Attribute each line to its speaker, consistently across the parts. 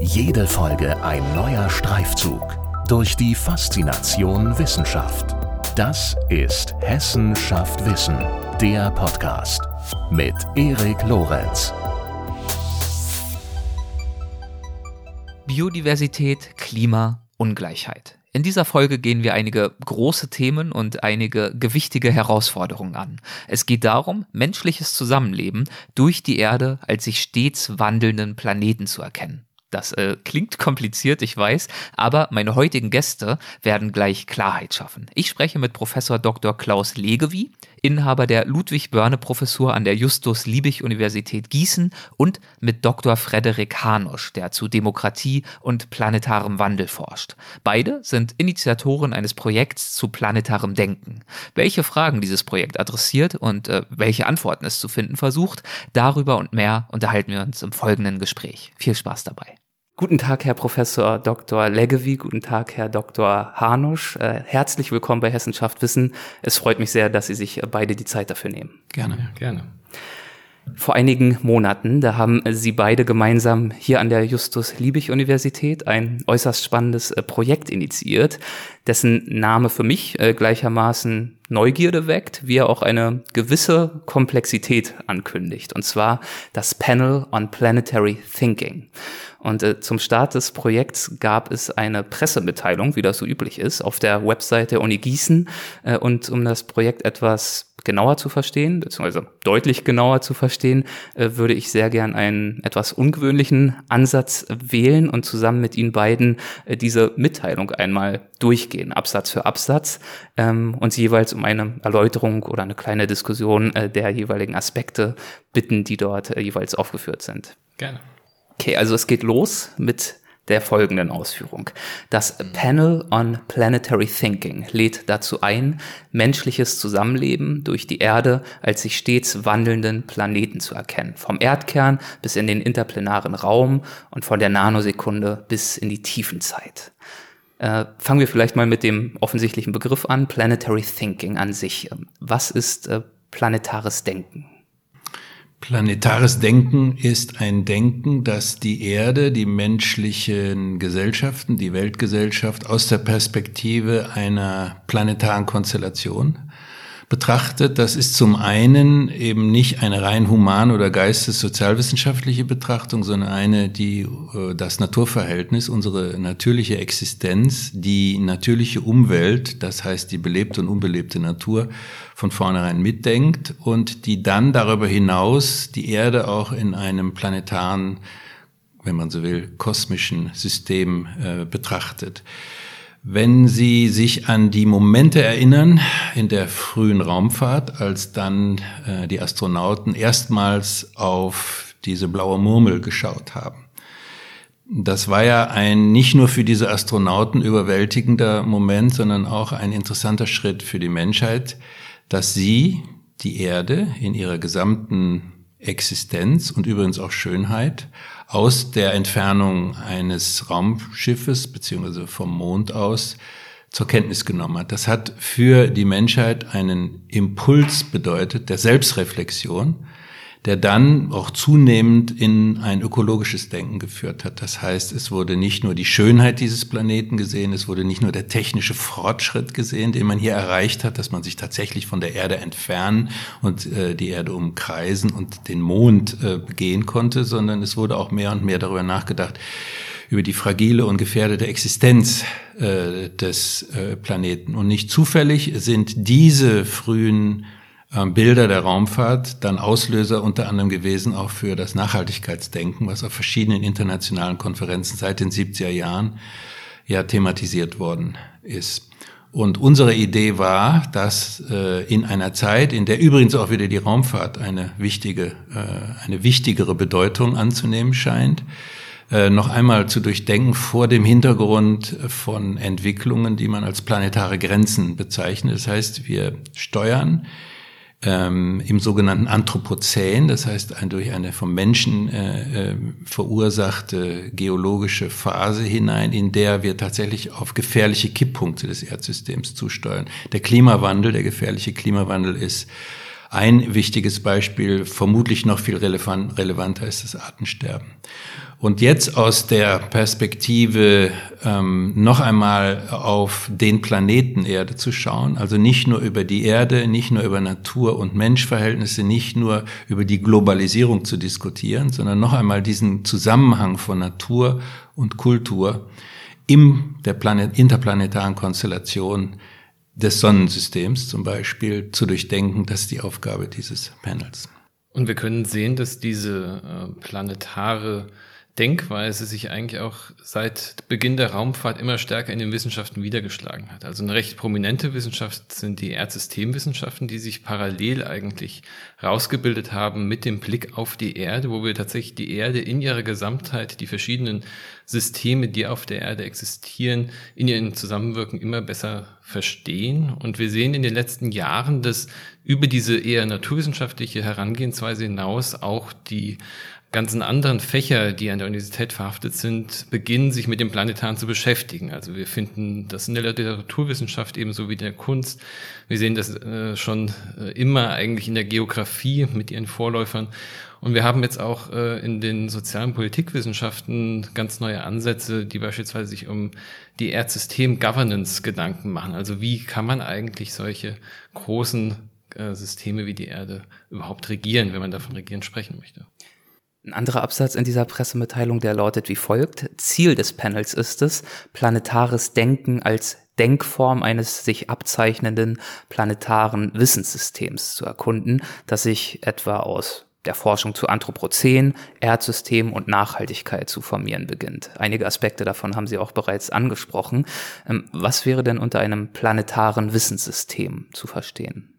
Speaker 1: Jede Folge ein neuer Streifzug durch die Faszination Wissenschaft. Das ist Hessen schafft Wissen, der Podcast mit Erik Lorenz.
Speaker 2: Biodiversität, Klima, Ungleichheit. In dieser Folge gehen wir einige große Themen und einige gewichtige Herausforderungen an. Es geht darum, menschliches Zusammenleben durch die Erde als sich stets wandelnden Planeten zu erkennen. Das äh, klingt kompliziert, ich weiß, aber meine heutigen Gäste werden gleich Klarheit schaffen. Ich spreche mit Professor Dr. Klaus Legewie, Inhaber der Ludwig-Börne-Professur an der Justus-Liebig-Universität Gießen und mit Dr. Frederik Hanusch, der zu Demokratie und planetarem Wandel forscht. Beide sind Initiatoren eines Projekts zu planetarem Denken. Welche Fragen dieses Projekt adressiert und äh, welche Antworten es zu finden versucht, darüber und mehr unterhalten wir uns im folgenden Gespräch. Viel Spaß dabei. Guten Tag, Herr Professor Dr. Leggevi. Guten Tag, Herr Dr. Hanusch. Äh, herzlich willkommen bei Hessenschaft Wissen. Es freut mich sehr, dass Sie sich beide die Zeit dafür nehmen.
Speaker 3: Gerne, ja, gerne.
Speaker 2: Vor einigen Monaten, da haben Sie beide gemeinsam hier an der Justus-Liebig-Universität ein äußerst spannendes äh, Projekt initiiert, dessen Name für mich äh, gleichermaßen Neugierde weckt, wie er auch eine gewisse Komplexität ankündigt, und zwar das Panel on Planetary Thinking. Und äh, zum Start des Projekts gab es eine Pressemitteilung, wie das so üblich ist, auf der Website der Uni Gießen. Und um das Projekt etwas genauer zu verstehen, beziehungsweise deutlich genauer zu verstehen, äh, würde ich sehr gern einen etwas ungewöhnlichen Ansatz wählen und zusammen mit Ihnen beiden äh, diese Mitteilung einmal durchgehen, Absatz für Absatz, ähm, uns jeweils um eine Erläuterung oder eine kleine Diskussion äh, der jeweiligen Aspekte bitten, die dort jeweils aufgeführt sind.
Speaker 3: Gerne.
Speaker 2: Okay, also es geht los mit der folgenden Ausführung. Das Panel on Planetary Thinking lädt dazu ein, menschliches Zusammenleben durch die Erde als sich stets wandelnden Planeten zu erkennen. Vom Erdkern bis in den interplanaren Raum und von der Nanosekunde bis in die Tiefenzeit. Äh, fangen wir vielleicht mal mit dem offensichtlichen Begriff an, Planetary Thinking an sich. Was ist äh, planetares Denken?
Speaker 3: Planetares Denken ist ein Denken, das die Erde, die menschlichen Gesellschaften, die Weltgesellschaft aus der Perspektive einer planetaren Konstellation betrachtet. Das ist zum einen eben nicht eine rein human- oder geistes-sozialwissenschaftliche Betrachtung, sondern eine, die äh, das Naturverhältnis, unsere natürliche Existenz, die natürliche Umwelt, das heißt die belebte und unbelebte Natur, von vornherein mitdenkt und die dann darüber hinaus die Erde auch in einem planetaren, wenn man so will, kosmischen System äh, betrachtet. Wenn Sie sich an die Momente erinnern in der frühen Raumfahrt, als dann äh, die Astronauten erstmals auf diese blaue Murmel geschaut haben. Das war ja ein nicht nur für diese Astronauten überwältigender Moment, sondern auch ein interessanter Schritt für die Menschheit, dass sie die Erde in ihrer gesamten Existenz und übrigens auch Schönheit aus der Entfernung eines Raumschiffes beziehungsweise vom Mond aus zur Kenntnis genommen hat. Das hat für die Menschheit einen Impuls bedeutet der Selbstreflexion, der dann auch zunehmend in ein ökologisches Denken geführt hat. Das heißt, es wurde nicht nur die Schönheit dieses Planeten gesehen, es wurde nicht nur der technische Fortschritt gesehen, den man hier erreicht hat, dass man sich tatsächlich von der Erde entfernen und äh, die Erde umkreisen und den Mond äh, begehen konnte, sondern es wurde auch mehr und mehr darüber nachgedacht, über die fragile und gefährdete Existenz äh, des äh, Planeten. Und nicht zufällig sind diese frühen Bilder der Raumfahrt dann Auslöser unter anderem gewesen auch für das Nachhaltigkeitsdenken, was auf verschiedenen internationalen Konferenzen seit den 70er Jahren ja thematisiert worden ist. Und unsere Idee war, dass äh, in einer Zeit, in der übrigens auch wieder die Raumfahrt eine wichtige, äh, eine wichtigere Bedeutung anzunehmen scheint, äh, noch einmal zu durchdenken vor dem Hintergrund von Entwicklungen, die man als planetare Grenzen bezeichnet. Das heißt, wir steuern ähm, im sogenannten Anthropozän, das heißt ein, durch eine vom Menschen äh, äh, verursachte geologische Phase hinein, in der wir tatsächlich auf gefährliche Kipppunkte des Erdsystems zusteuern. Der Klimawandel, der gefährliche Klimawandel ist ein wichtiges Beispiel, vermutlich noch viel relevanter ist das Artensterben. Und jetzt aus der Perspektive ähm, noch einmal auf den Planeten Erde zu schauen, also nicht nur über die Erde, nicht nur über Natur- und Menschverhältnisse, nicht nur über die Globalisierung zu diskutieren, sondern noch einmal diesen Zusammenhang von Natur und Kultur in der Planet, interplanetaren Konstellation des Sonnensystems zum Beispiel zu durchdenken, das ist die Aufgabe dieses Panels.
Speaker 4: Und wir können sehen, dass diese äh, planetare Denkweise sich eigentlich auch seit Beginn der Raumfahrt immer stärker in den Wissenschaften wiedergeschlagen hat. Also eine recht prominente Wissenschaft sind die Erdsystemwissenschaften, die sich parallel eigentlich rausgebildet haben mit dem Blick auf die Erde, wo wir tatsächlich die Erde in ihrer Gesamtheit, die verschiedenen Systeme, die auf der Erde existieren, in ihren Zusammenwirken immer besser verstehen. Und wir sehen in den letzten Jahren, dass über diese eher naturwissenschaftliche Herangehensweise hinaus auch die ganzen anderen Fächer, die an der Universität verhaftet sind, beginnen sich mit dem Planetaren zu beschäftigen. Also wir finden das in der Literaturwissenschaft ebenso wie in der Kunst. Wir sehen das äh, schon äh, immer eigentlich in der Geografie mit ihren Vorläufern. Und wir haben jetzt auch äh, in den sozialen Politikwissenschaften ganz neue Ansätze, die beispielsweise sich um die Erdsystem-Governance Gedanken machen. Also wie kann man eigentlich solche großen Systeme wie die Erde überhaupt regieren, wenn man davon regieren sprechen möchte?
Speaker 2: Ein anderer Absatz in dieser Pressemitteilung, der lautet wie folgt. Ziel des Panels ist es, planetares Denken als Denkform eines sich abzeichnenden planetaren Wissenssystems zu erkunden, das sich etwa aus der Forschung zu Anthropozän, Erdsystem und Nachhaltigkeit zu formieren beginnt. Einige Aspekte davon haben Sie auch bereits angesprochen. Ähm, was wäre denn unter einem planetaren Wissenssystem zu verstehen?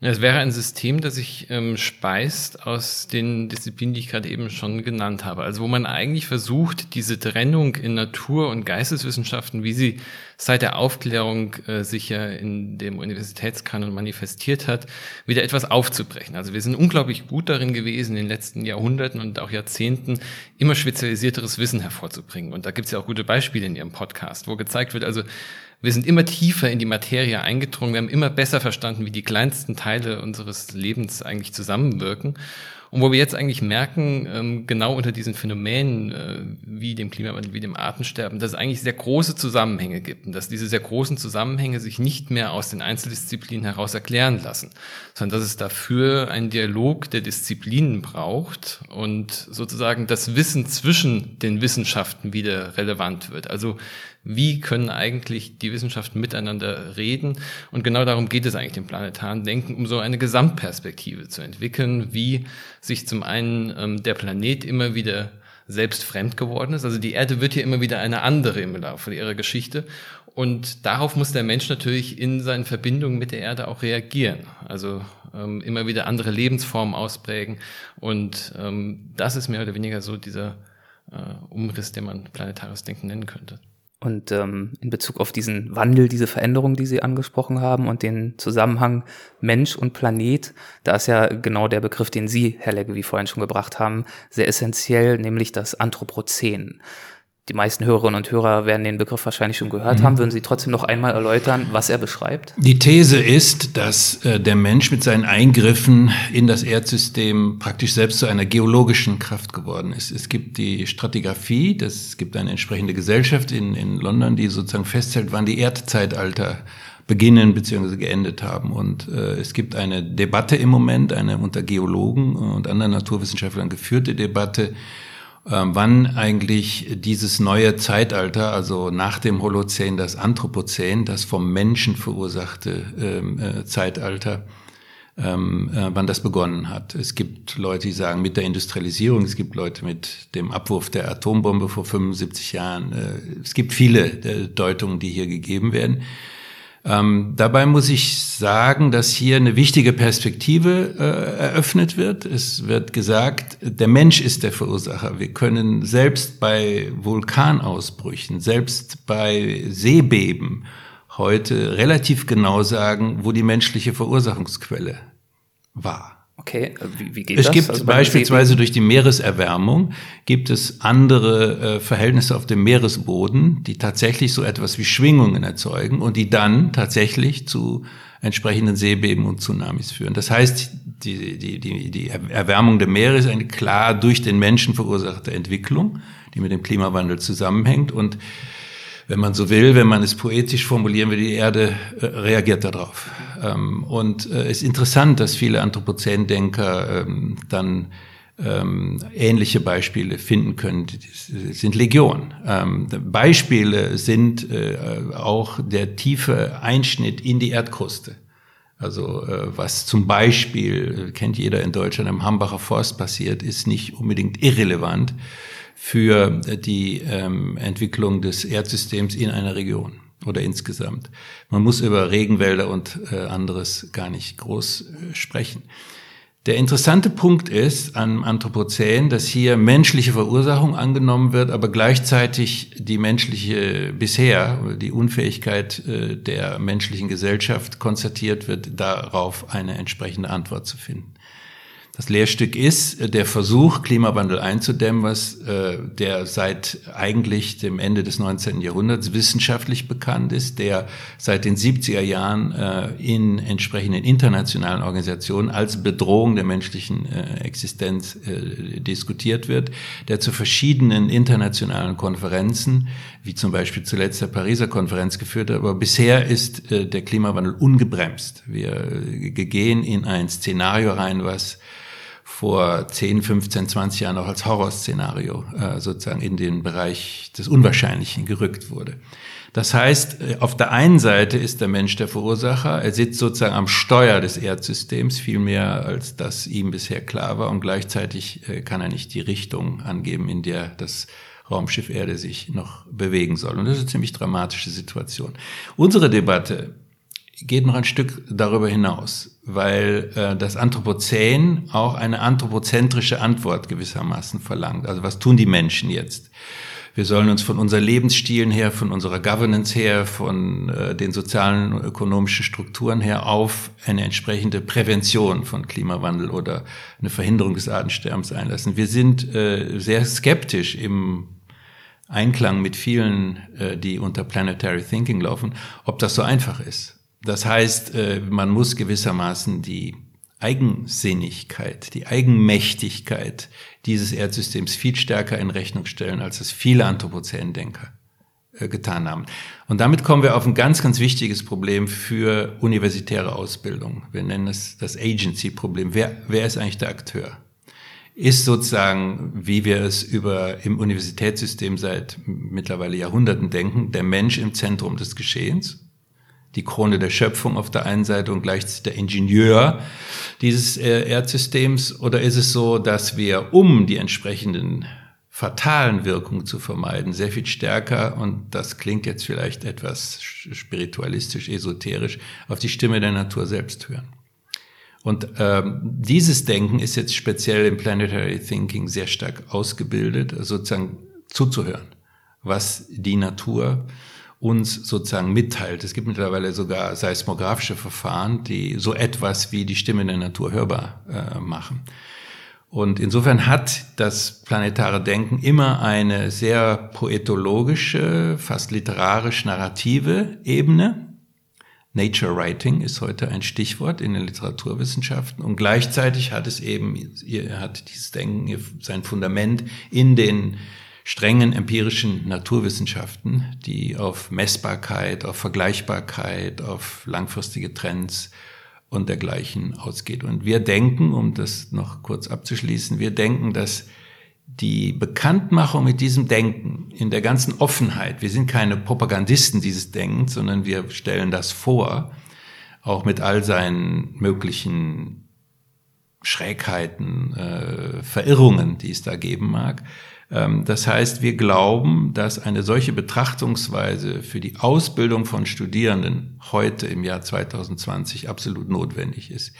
Speaker 4: Es wäre ein System, das sich ähm, speist aus den Disziplinen, die ich gerade eben schon genannt habe. Also wo man eigentlich versucht, diese Trennung in Natur- und Geisteswissenschaften, wie sie seit der Aufklärung äh, sich ja in dem Universitätskanon manifestiert hat, wieder etwas aufzubrechen. Also wir sind unglaublich gut darin gewesen, in den letzten Jahrhunderten und auch Jahrzehnten immer spezialisierteres Wissen hervorzubringen. Und da gibt es ja auch gute Beispiele in Ihrem Podcast, wo gezeigt wird, also wir sind immer tiefer in die Materie eingedrungen, wir haben immer besser verstanden, wie die kleinsten Teile unseres Lebens eigentlich zusammenwirken. Und wo wir jetzt eigentlich merken, ähm, genau unter diesen Phänomenen äh, wie dem Klimawandel, wie dem Artensterben, dass es eigentlich sehr große Zusammenhänge gibt und dass diese sehr großen Zusammenhänge sich nicht mehr aus den Einzeldisziplinen heraus erklären lassen, sondern dass es dafür einen Dialog der Disziplinen braucht und sozusagen das Wissen zwischen den Wissenschaften wieder relevant wird. Also wie können eigentlich die Wissenschaften miteinander reden. Und genau darum geht es eigentlich dem planetaren Denken, um so eine Gesamtperspektive zu entwickeln, wie sich zum einen ähm, der Planet immer wieder selbst fremd geworden ist. Also die Erde wird hier immer wieder eine andere im Laufe ihrer Geschichte. Und darauf muss der Mensch natürlich in seinen Verbindungen mit der Erde auch reagieren. Also ähm, immer wieder andere Lebensformen ausprägen. Und ähm, das ist mehr oder weniger so dieser äh, Umriss, den man planetares Denken nennen könnte.
Speaker 2: Und ähm, in Bezug auf diesen Wandel, diese Veränderung, die Sie angesprochen haben und den Zusammenhang Mensch und Planet, da ist ja genau der Begriff, den Sie, Herr Legge, wie vorhin schon gebracht haben, sehr essentiell, nämlich das Anthropozän die meisten Hörerinnen und Hörer werden den Begriff wahrscheinlich schon gehört mhm. haben. Würden Sie trotzdem noch einmal erläutern, was er beschreibt?
Speaker 3: Die These ist, dass äh, der Mensch mit seinen Eingriffen in das Erdsystem praktisch selbst zu einer geologischen Kraft geworden ist. Es gibt die Stratigraphie, das, es gibt eine entsprechende Gesellschaft in, in London, die sozusagen festhält, wann die Erdzeitalter beginnen bzw. geendet haben. Und äh, es gibt eine Debatte im Moment, eine unter Geologen und anderen Naturwissenschaftlern geführte Debatte, wann eigentlich dieses neue Zeitalter, also nach dem Holozän das Anthropozän, das vom Menschen verursachte ähm, äh, Zeitalter, ähm, äh, wann das begonnen hat. Es gibt Leute, die sagen mit der Industrialisierung, es gibt Leute mit dem Abwurf der Atombombe vor 75 Jahren. Äh, es gibt viele Deutungen, die hier gegeben werden. Ähm, dabei muss ich sagen, dass hier eine wichtige Perspektive äh, eröffnet wird. Es wird gesagt, der Mensch ist der Verursacher. Wir können selbst bei Vulkanausbrüchen, selbst bei Seebeben heute relativ genau sagen, wo die menschliche Verursachungsquelle war.
Speaker 2: Okay, wie, wie geht
Speaker 3: es
Speaker 2: das?
Speaker 3: gibt also beispielsweise durch die Meereserwärmung gibt es andere äh, Verhältnisse auf dem Meeresboden, die tatsächlich so etwas wie Schwingungen erzeugen und die dann tatsächlich zu entsprechenden Seebeben und Tsunamis führen. Das heißt, die, die, die, die Erwärmung der Meere ist eine klar durch den Menschen verursachte Entwicklung, die mit dem Klimawandel zusammenhängt und wenn man so will, wenn man es poetisch formulieren will, die Erde äh, reagiert darauf. Ähm, und es äh, ist interessant, dass viele Anthropozändenker ähm, dann ähm, ähnliche Beispiele finden können. Sind Legion. Ähm, Beispiele sind äh, auch der tiefe Einschnitt in die Erdkruste. Also äh, was zum Beispiel, äh, kennt jeder in Deutschland, im Hambacher Forst passiert, ist nicht unbedingt irrelevant für die ähm, Entwicklung des Erdsystems in einer Region oder insgesamt. Man muss über Regenwälder und äh, anderes gar nicht groß äh, sprechen. Der interessante Punkt ist am Anthropozän, dass hier menschliche Verursachung angenommen wird, aber gleichzeitig die menschliche bisher, die Unfähigkeit äh, der menschlichen Gesellschaft konstatiert wird, darauf eine entsprechende Antwort zu finden. Das Lehrstück ist äh, der Versuch, Klimawandel einzudämmen, was äh, der seit eigentlich dem Ende des 19. Jahrhunderts wissenschaftlich bekannt ist, der seit den 70er Jahren äh, in entsprechenden internationalen Organisationen als Bedrohung der menschlichen äh, Existenz äh, diskutiert wird, der zu verschiedenen internationalen Konferenzen, wie zum Beispiel zuletzt der Pariser Konferenz geführt hat, aber bisher ist äh, der Klimawandel ungebremst. Wir gehen in ein Szenario rein, was vor 10, 15, 20 Jahren auch als Horrorszenario äh, sozusagen in den Bereich des Unwahrscheinlichen gerückt wurde. Das heißt, äh, auf der einen Seite ist der Mensch der Verursacher, er sitzt sozusagen am Steuer des Erdsystems, viel mehr als das ihm bisher klar war, und gleichzeitig äh, kann er nicht die Richtung angeben, in der das Raumschiff Erde sich noch bewegen soll. Und das ist eine ziemlich dramatische Situation. Unsere Debatte geht noch ein Stück darüber hinaus, weil äh, das Anthropozän auch eine anthropozentrische Antwort gewissermaßen verlangt. Also was tun die Menschen jetzt? Wir sollen uns von unseren Lebensstilen her, von unserer Governance her, von äh, den sozialen und ökonomischen Strukturen her auf eine entsprechende Prävention von Klimawandel oder eine Verhinderung des Artensterbens einlassen. Wir sind äh, sehr skeptisch im Einklang mit vielen, äh, die unter Planetary Thinking laufen, ob das so einfach ist. Das heißt, äh, man muss gewissermaßen die Eigensinnigkeit, die Eigenmächtigkeit dieses Erdsystems viel stärker in Rechnung stellen, als es viele Anthropozändenker äh, getan haben. Und damit kommen wir auf ein ganz, ganz wichtiges Problem für universitäre Ausbildung. Wir nennen es das Agency-Problem. Wer, wer ist eigentlich der Akteur? Ist sozusagen, wie wir es über im Universitätssystem seit mittlerweile Jahrhunderten denken, der Mensch im Zentrum des Geschehens? Die Krone der Schöpfung auf der einen Seite und gleichzeitig der Ingenieur dieses äh, Erdsystems? Oder ist es so, dass wir, um die entsprechenden fatalen Wirkungen zu vermeiden, sehr viel stärker, und das klingt jetzt vielleicht etwas spiritualistisch, esoterisch, auf die Stimme der Natur selbst hören? Und ähm, dieses Denken ist jetzt speziell im Planetary Thinking sehr stark ausgebildet, sozusagen zuzuhören, was die Natur uns sozusagen mitteilt. Es gibt mittlerweile sogar seismografische Verfahren, die so etwas wie die Stimme der Natur hörbar äh, machen. Und insofern hat das planetare Denken immer eine sehr poetologische, fast literarisch-narrative Ebene. Nature Writing ist heute ein Stichwort in den Literaturwissenschaften und gleichzeitig hat es eben, hat dieses Denken sein Fundament in den strengen empirischen Naturwissenschaften, die auf Messbarkeit, auf Vergleichbarkeit, auf langfristige Trends und dergleichen ausgeht. Und wir denken, um das noch kurz abzuschließen, wir denken, dass die Bekanntmachung mit diesem Denken in der ganzen Offenheit, wir sind keine Propagandisten dieses Denkens, sondern wir stellen das vor, auch mit all seinen möglichen Schrägheiten, äh, Verirrungen, die es da geben mag, das heißt, wir glauben, dass eine solche Betrachtungsweise für die Ausbildung von Studierenden heute im Jahr 2020 absolut notwendig ist.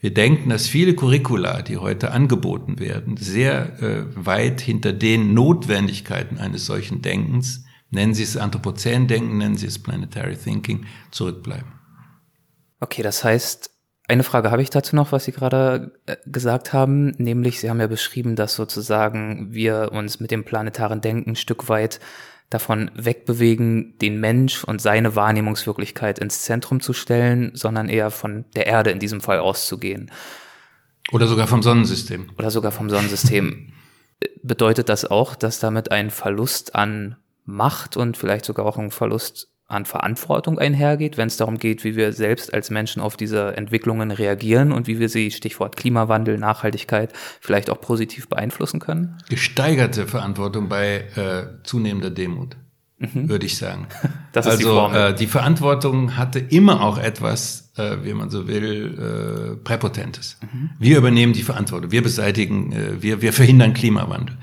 Speaker 3: Wir denken, dass viele Curricula, die heute angeboten werden, sehr äh, weit hinter den Notwendigkeiten eines solchen Denkens, nennen Sie es Anthropozän-Denken, nennen Sie es Planetary Thinking, zurückbleiben.
Speaker 2: Okay, das heißt, eine Frage habe ich dazu noch, was Sie gerade äh, gesagt haben, nämlich Sie haben ja beschrieben, dass sozusagen wir uns mit dem planetaren Denken ein Stück weit davon wegbewegen, den Mensch und seine Wahrnehmungswirklichkeit ins Zentrum zu stellen, sondern eher von der Erde in diesem Fall auszugehen.
Speaker 3: Oder sogar vom Sonnensystem.
Speaker 2: Oder sogar vom Sonnensystem. Bedeutet das auch, dass damit ein Verlust an Macht und vielleicht sogar auch ein Verlust an Verantwortung einhergeht, wenn es darum geht, wie wir selbst als Menschen auf diese Entwicklungen reagieren und wie wir sie, Stichwort Klimawandel, Nachhaltigkeit, vielleicht auch positiv beeinflussen können?
Speaker 3: Gesteigerte Verantwortung bei äh, zunehmender Demut, mhm. würde ich sagen.
Speaker 2: Das ist
Speaker 3: also
Speaker 2: die, Formel.
Speaker 3: Äh, die Verantwortung hatte immer auch etwas, äh, wie man so will, äh, Präpotentes. Mhm. Wir übernehmen die Verantwortung, wir beseitigen, äh, wir, wir verhindern Klimawandel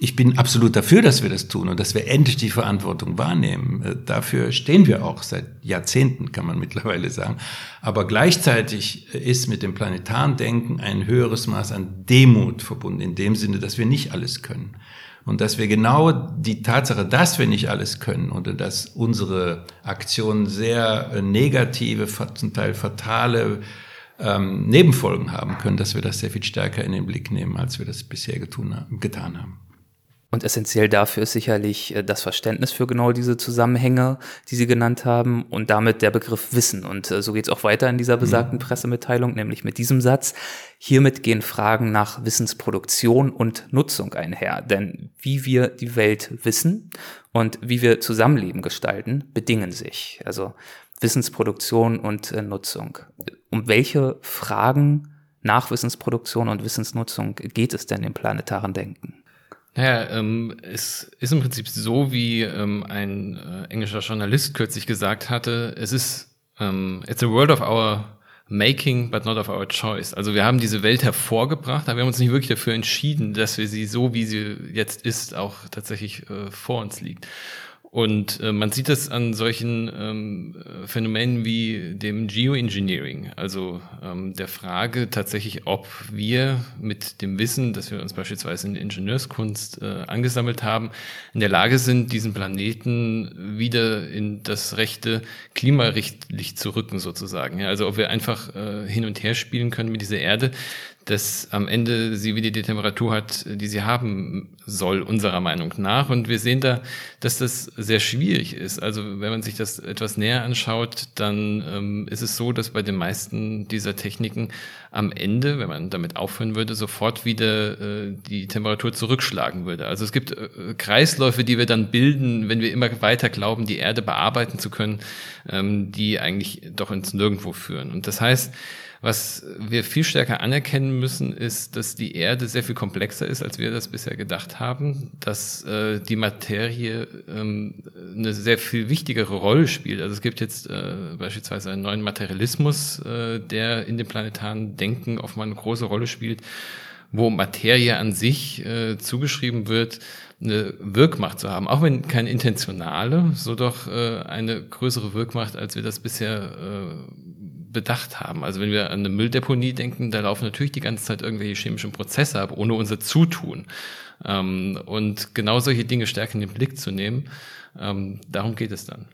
Speaker 3: ich bin absolut dafür, dass wir das tun und dass wir endlich die Verantwortung wahrnehmen. Äh, dafür stehen wir auch seit Jahrzehnten, kann man mittlerweile sagen. Aber gleichzeitig ist mit dem planetaren Denken ein höheres Maß an Demut verbunden, in dem Sinne, dass wir nicht alles können. Und dass wir genau die Tatsache, dass wir nicht alles können oder dass unsere Aktionen sehr äh, negative, zum Teil fatale ähm, Nebenfolgen haben können, dass wir das sehr viel stärker in den Blick nehmen, als wir das bisher getan haben.
Speaker 2: Und essentiell dafür ist sicherlich äh, das Verständnis für genau diese Zusammenhänge, die Sie genannt haben, und damit der Begriff Wissen. Und äh, so geht es auch weiter in dieser mhm. besagten Pressemitteilung, nämlich mit diesem Satz. Hiermit gehen Fragen nach Wissensproduktion und Nutzung einher. Denn wie wir die Welt wissen und wie wir Zusammenleben gestalten, bedingen sich. Also Wissensproduktion und äh, Nutzung. Um welche Fragen nach Wissensproduktion und Wissensnutzung geht es denn im planetaren Denken?
Speaker 4: Naja, ähm, es ist im Prinzip so, wie ähm, ein äh, englischer Journalist kürzlich gesagt hatte, es ist, ähm, it's a world of our making, but not of our choice. Also wir haben diese Welt hervorgebracht, aber wir haben uns nicht wirklich dafür entschieden, dass wir sie so, wie sie jetzt ist, auch tatsächlich äh, vor uns liegt. Und äh, man sieht das an solchen ähm, Phänomenen wie dem Geoengineering, also ähm, der Frage tatsächlich, ob wir mit dem Wissen, das wir uns beispielsweise in der Ingenieurskunst äh, angesammelt haben, in der Lage sind, diesen Planeten wieder in das rechte Klimarichtlicht zu rücken sozusagen. Ja, also ob wir einfach äh, hin und her spielen können mit dieser Erde, dass am Ende sie wieder die Temperatur hat, die sie haben soll, unserer Meinung nach. Und wir sehen da, dass das sehr schwierig ist. Also wenn man sich das etwas näher anschaut, dann ähm, ist es so, dass bei den meisten dieser Techniken am Ende, wenn man damit aufhören würde, sofort wieder äh, die Temperatur zurückschlagen würde. Also es gibt äh, Kreisläufe, die wir dann bilden, wenn wir immer weiter glauben, die Erde bearbeiten zu können, ähm, die eigentlich doch ins Nirgendwo führen. Und das heißt, was wir viel stärker anerkennen müssen, ist, dass die Erde sehr viel komplexer ist, als wir das bisher gedacht haben, dass äh, die Materie ähm, eine sehr viel wichtigere Rolle spielt. Also es gibt jetzt äh, beispielsweise einen neuen Materialismus, äh, der in dem planetaren Denken offenbar eine große Rolle spielt, wo Materie an sich äh, zugeschrieben wird, eine Wirkmacht zu haben, auch wenn keine intentionale, so doch äh, eine größere Wirkmacht, als wir das bisher äh, bedacht haben. Also wenn wir an eine Mülldeponie denken, da laufen natürlich die ganze Zeit irgendwelche chemischen Prozesse ab, ohne unser Zutun. Ähm, und genau solche Dinge stärker in den Blick zu nehmen, ähm, darum geht es dann.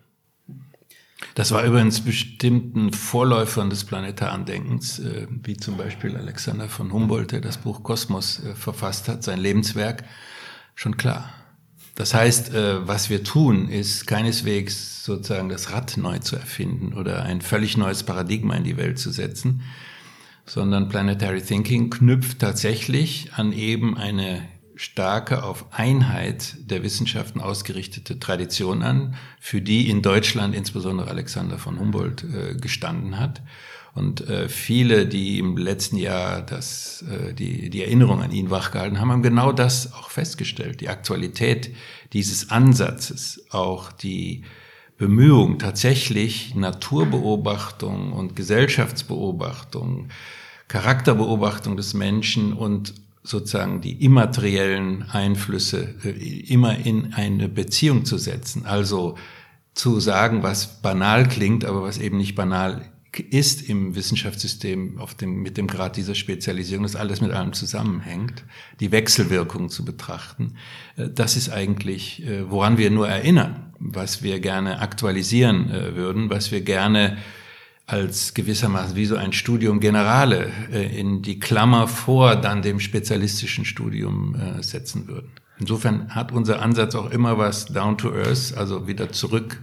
Speaker 3: Das war übrigens bestimmten Vorläufern des planetaren Denkens, äh, wie zum Beispiel Alexander von Humboldt, der das Buch Kosmos äh, verfasst hat, sein Lebenswerk, schon klar. Das heißt, äh, was wir tun, ist keineswegs sozusagen das Rad neu zu erfinden oder ein völlig neues Paradigma in die Welt zu setzen, sondern Planetary Thinking knüpft tatsächlich an eben eine starke auf Einheit der Wissenschaften ausgerichtete Tradition an, für die in Deutschland insbesondere Alexander von Humboldt äh, gestanden hat und äh, viele, die im letzten Jahr das, äh, die, die Erinnerung an ihn wachgehalten haben, haben genau das auch festgestellt. Die Aktualität dieses Ansatzes, auch die Bemühung, tatsächlich Naturbeobachtung und Gesellschaftsbeobachtung, Charakterbeobachtung des Menschen und sozusagen die immateriellen Einflüsse äh, immer in eine Beziehung zu setzen. Also zu sagen, was banal klingt, aber was eben nicht banal ist im Wissenschaftssystem auf dem, mit dem Grad dieser Spezialisierung, dass alles mit allem zusammenhängt, die Wechselwirkung zu betrachten, äh, das ist eigentlich, äh, woran wir nur erinnern, was wir gerne aktualisieren äh, würden, was wir gerne als gewissermaßen wie so ein Studium Generale in die Klammer vor dann dem spezialistischen Studium setzen würden. Insofern hat unser Ansatz auch immer was down to earth, also wieder zurück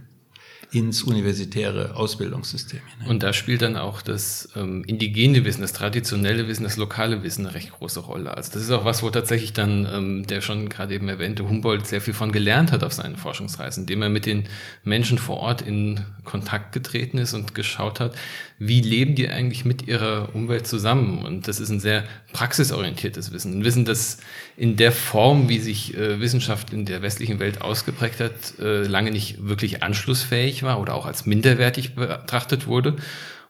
Speaker 3: ins universitäre Ausbildungssystem hinein.
Speaker 4: Und da spielt dann auch das ähm, indigene Wissen, das traditionelle Wissen, das lokale Wissen eine recht große Rolle. Also das ist auch was, wo tatsächlich dann ähm, der schon gerade eben erwähnte Humboldt sehr viel von gelernt hat auf seinen Forschungsreisen, indem er mit den Menschen vor Ort in Kontakt getreten ist und geschaut hat, wie leben die eigentlich mit ihrer Umwelt zusammen. Und das ist ein sehr praxisorientiertes Wissen. Ein Wissen, das in der Form, wie sich äh, Wissenschaft in der westlichen Welt ausgeprägt hat, äh, lange nicht wirklich anschlussfähig war oder auch als minderwertig betrachtet wurde.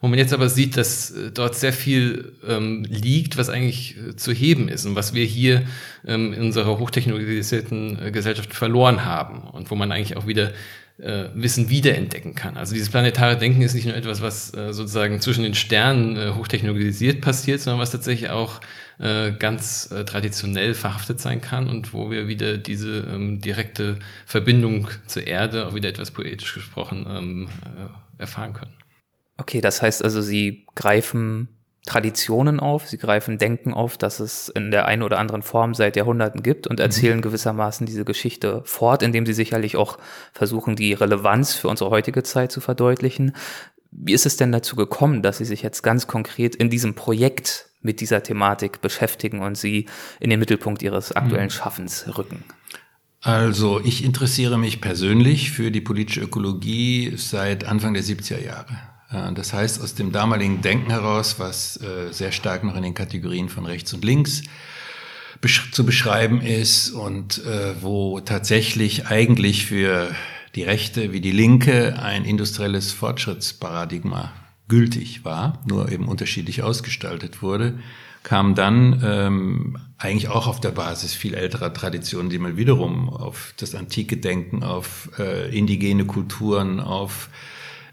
Speaker 4: Wo man jetzt aber sieht, dass äh, dort sehr viel ähm, liegt, was eigentlich äh, zu heben ist und was wir hier ähm, in unserer hochtechnologisierten äh, Gesellschaft verloren haben und wo man eigentlich auch wieder äh, Wissen wiederentdecken kann. Also dieses planetare Denken ist nicht nur etwas, was äh, sozusagen zwischen den Sternen äh, hochtechnologisiert passiert, sondern was tatsächlich auch äh, ganz äh, traditionell verhaftet sein kann und wo wir wieder diese ähm, direkte Verbindung zur Erde, auch wieder etwas poetisch gesprochen, ähm, äh, erfahren können.
Speaker 2: Okay, das heißt also, Sie greifen Traditionen auf, sie greifen Denken auf, das es in der einen oder anderen Form seit Jahrhunderten gibt und erzählen mhm. gewissermaßen diese Geschichte fort, indem sie sicherlich auch versuchen, die Relevanz für unsere heutige Zeit zu verdeutlichen. Wie ist es denn dazu gekommen, dass Sie sich jetzt ganz konkret in diesem Projekt mit dieser Thematik beschäftigen und sie in den Mittelpunkt Ihres aktuellen mhm. Schaffens rücken?
Speaker 3: Also ich interessiere mich persönlich für die politische Ökologie seit Anfang der 70er Jahre. Äh, das heißt, aus dem damaligen Denken heraus, was äh, sehr stark noch in den Kategorien von rechts und links zu beschreiben ist und äh, wo tatsächlich eigentlich für die Rechte wie die Linke ein industrielles Fortschrittsparadigma gültig war, nur eben unterschiedlich ausgestaltet wurde, kam dann ähm, eigentlich auch auf der Basis viel älterer Traditionen, die man wiederum auf das antike Denken, auf äh, indigene Kulturen, auf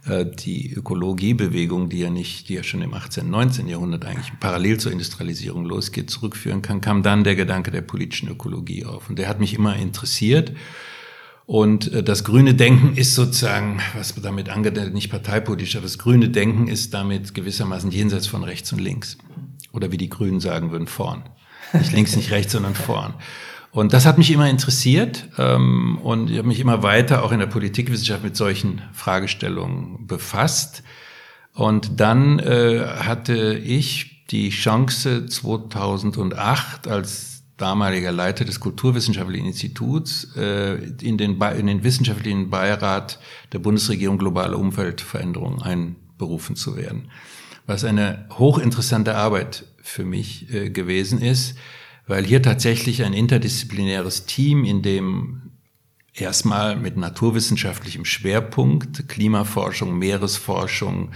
Speaker 3: äh, die Ökologiebewegung, die ja nicht, die ja schon im 18., 19. Jahrhundert eigentlich parallel zur Industrialisierung losgeht, zurückführen kann, kam dann der Gedanke der politischen Ökologie auf. Und der hat mich immer interessiert. Und äh, das grüne Denken ist sozusagen, was damit angedeutet, nicht parteipolitisch, aber das grüne Denken ist damit gewissermaßen jenseits von rechts und links. Oder wie die Grünen sagen würden, vorn. Nicht links, nicht rechts, sondern vorn. Und das hat mich immer interessiert ähm, und ich habe mich immer weiter auch in der Politikwissenschaft mit solchen Fragestellungen befasst. Und dann äh, hatte ich die Chance 2008 als damaliger Leiter des Kulturwissenschaftlichen Instituts äh, in, den, in den wissenschaftlichen Beirat der Bundesregierung globale Umweltveränderung einberufen zu werden. Was eine hochinteressante Arbeit für mich äh, gewesen ist, weil hier tatsächlich ein interdisziplinäres Team, in dem erstmal mit naturwissenschaftlichem Schwerpunkt, Klimaforschung, Meeresforschung,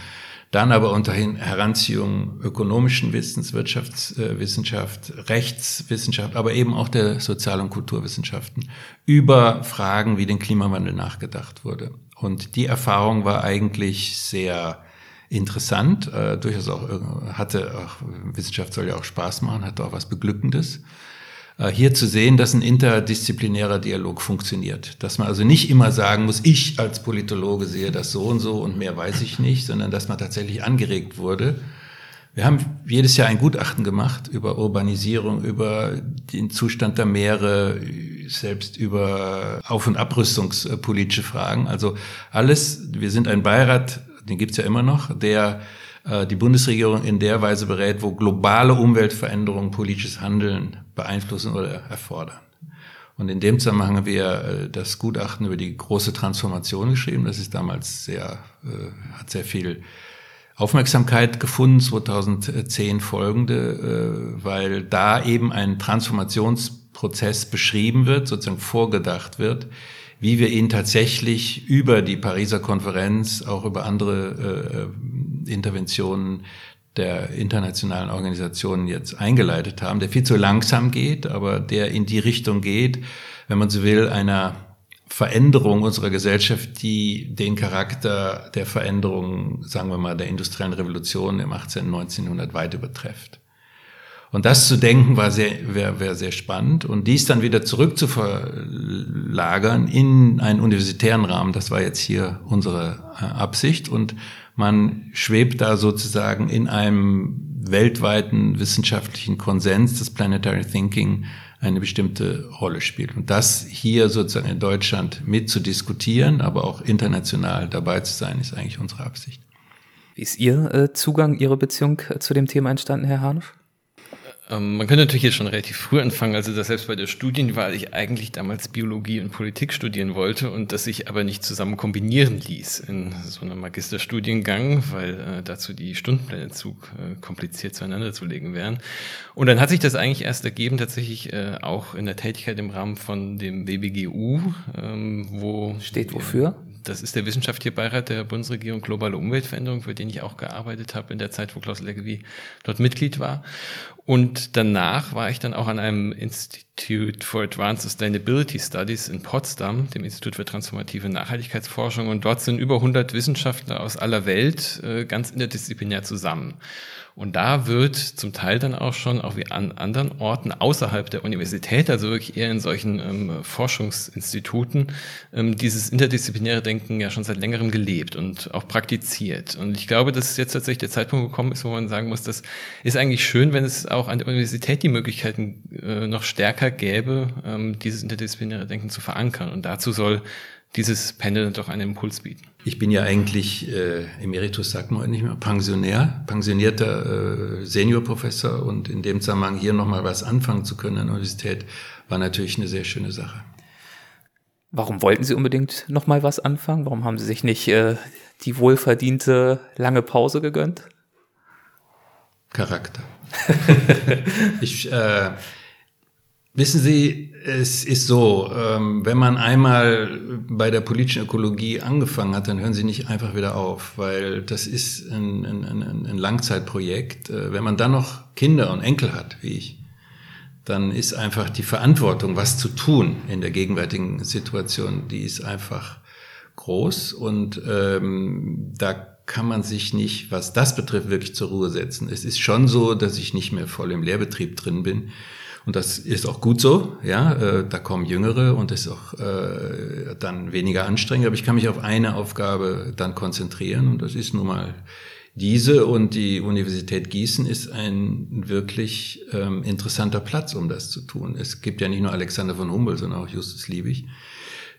Speaker 3: dann aber unter Heranziehung ökonomischen Wissens, Wirtschaftswissenschaft, Rechtswissenschaft, aber eben auch der Sozial- und Kulturwissenschaften über Fragen wie den Klimawandel nachgedacht wurde. Und die Erfahrung war eigentlich sehr interessant, äh, durchaus auch äh, hatte auch Wissenschaft soll ja auch Spaß machen, hatte auch was Beglückendes. Äh, hier zu sehen, dass ein interdisziplinärer Dialog funktioniert, dass man also nicht immer sagen muss, ich als Politologe sehe das so und so und mehr weiß ich nicht, sondern dass man tatsächlich angeregt wurde. Wir haben jedes Jahr ein Gutachten gemacht über Urbanisierung, über den Zustand der Meere, selbst über Auf- und Abrüstungspolitische Fragen. Also alles, wir sind ein Beirat den gibt's ja immer noch, der äh, die Bundesregierung in der Weise berät, wo globale Umweltveränderungen politisches Handeln beeinflussen oder erfordern. Und in dem Zusammenhang haben wir äh, das Gutachten über die große Transformation geschrieben. Das ist damals sehr, äh, hat sehr viel Aufmerksamkeit gefunden, 2010 folgende, äh, weil da eben ein Transformationsprozess beschrieben wird, sozusagen vorgedacht wird, wie wir ihn tatsächlich über die Pariser Konferenz, auch über andere Interventionen der internationalen Organisationen jetzt eingeleitet haben, der viel zu langsam geht, aber der in die Richtung geht, wenn man so will, einer Veränderung unserer Gesellschaft, die den Charakter der Veränderung, sagen wir mal, der industriellen Revolution im 18. 1900 weit übertrifft. Und das zu denken war sehr, wäre wär sehr spannend. Und dies dann wieder zurück zu verlagern in einen universitären Rahmen, das war jetzt hier unsere äh, Absicht. Und man schwebt da sozusagen in einem weltweiten wissenschaftlichen Konsens des Planetary Thinking eine bestimmte Rolle spielt. Und das hier sozusagen in Deutschland mit zu diskutieren, aber auch international dabei zu sein, ist eigentlich unsere Absicht.
Speaker 2: Wie ist Ihr äh, Zugang, Ihre Beziehung äh, zu dem Thema entstanden, Herr Hanusch?
Speaker 4: Ähm, man könnte natürlich jetzt schon relativ früh anfangen, also dass selbst bei der Studienwahl ich eigentlich damals Biologie und Politik studieren wollte und das sich aber nicht zusammen kombinieren ließ in so einem Magisterstudiengang, weil äh, dazu die Stundenpläne zu äh, kompliziert zueinander zu legen wären. Und dann hat sich das eigentlich erst ergeben, tatsächlich äh, auch in der Tätigkeit im Rahmen von dem WBGU, ähm, wo
Speaker 2: steht wofür?
Speaker 4: Das ist der wissenschaftliche Beirat der Bundesregierung Globale Umweltveränderung, für den ich auch gearbeitet habe in der Zeit, wo Klaus Leggevi dort Mitglied war. Und danach war ich dann auch an einem Institute for Advanced Sustainability Studies in Potsdam, dem Institut für transformative Nachhaltigkeitsforschung. Und dort sind über 100 Wissenschaftler aus aller Welt äh, ganz interdisziplinär zusammen. Und da wird zum Teil dann auch schon, auch wie an anderen Orten außerhalb der Universität, also wirklich eher in solchen ähm, Forschungsinstituten, ähm, dieses interdisziplinäre Denken ja schon seit längerem gelebt und auch praktiziert. Und ich glaube, dass jetzt tatsächlich der Zeitpunkt gekommen ist, wo man sagen muss, das ist eigentlich schön, wenn es auch an der Universität die Möglichkeiten äh, noch stärker gäbe, ähm, dieses interdisziplinäre Denken zu verankern. Und dazu soll dieses Panel doch einen Impuls bieten.
Speaker 3: Ich bin ja eigentlich äh, Emeritus, sagt man nicht mehr, Pensionär, pensionierter äh, Seniorprofessor und in dem Zusammenhang hier nochmal was anfangen zu können an der Universität, war natürlich eine sehr schöne Sache.
Speaker 2: Warum wollten Sie unbedingt nochmal was anfangen? Warum haben Sie sich nicht äh, die wohlverdiente lange Pause gegönnt?
Speaker 3: Charakter. ich äh, Wissen Sie, es ist so, ähm, wenn man einmal bei der politischen Ökologie angefangen hat, dann hören Sie nicht einfach wieder auf, weil das ist ein, ein, ein, Langzeitprojekt. Äh, wenn man dann noch Kinder und Enkel hat, wie ich, dann ist einfach die Verantwortung, was zu tun in der gegenwärtigen Situation, die ist einfach groß und ähm, da kann man sich nicht, was das betrifft, wirklich zur Ruhe setzen. Es ist schon so, dass ich nicht mehr voll im Lehrbetrieb drin bin. Und das ist auch gut so, ja, äh, da kommen Jüngere und das ist auch äh, dann weniger anstrengend, aber ich kann mich auf eine Aufgabe dann konzentrieren und das ist nun mal diese. Und die Universität Gießen ist ein wirklich ähm, interessanter Platz, um das zu tun. Es gibt ja nicht nur Alexander von Humboldt, sondern auch Justus Liebig,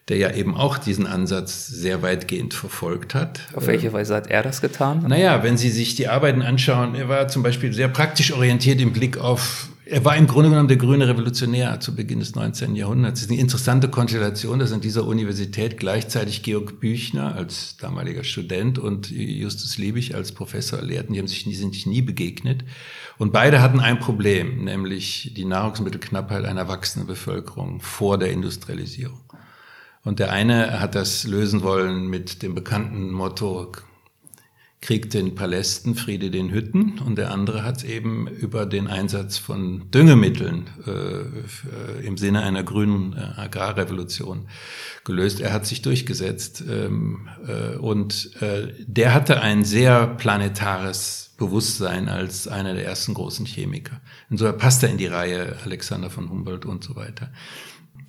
Speaker 3: der ja eben auch diesen Ansatz sehr weitgehend verfolgt hat.
Speaker 2: Auf welche Weise hat er das getan?
Speaker 3: Naja, wenn Sie sich die Arbeiten anschauen, er war zum Beispiel sehr praktisch orientiert im Blick auf er war im Grunde genommen der grüne Revolutionär zu Beginn des 19. Jahrhunderts. Es ist eine interessante Konstellation, dass an dieser Universität gleichzeitig Georg Büchner als damaliger Student und Justus Liebig als Professor lehrten. Die haben sich nie, sind sich nie begegnet. Und beide hatten ein Problem, nämlich die Nahrungsmittelknappheit einer wachsenden Bevölkerung vor der Industrialisierung. Und der eine hat das lösen wollen mit dem bekannten Motto Krieg den Palästen, Friede den Hütten und der andere hat es eben über den Einsatz von Düngemitteln äh, im Sinne einer grünen äh, Agrarrevolution gelöst. Er hat sich durchgesetzt ähm, äh, und äh, der hatte ein sehr planetares Bewusstsein als einer der ersten großen Chemiker. Insofern passt er in die Reihe Alexander von Humboldt und so weiter.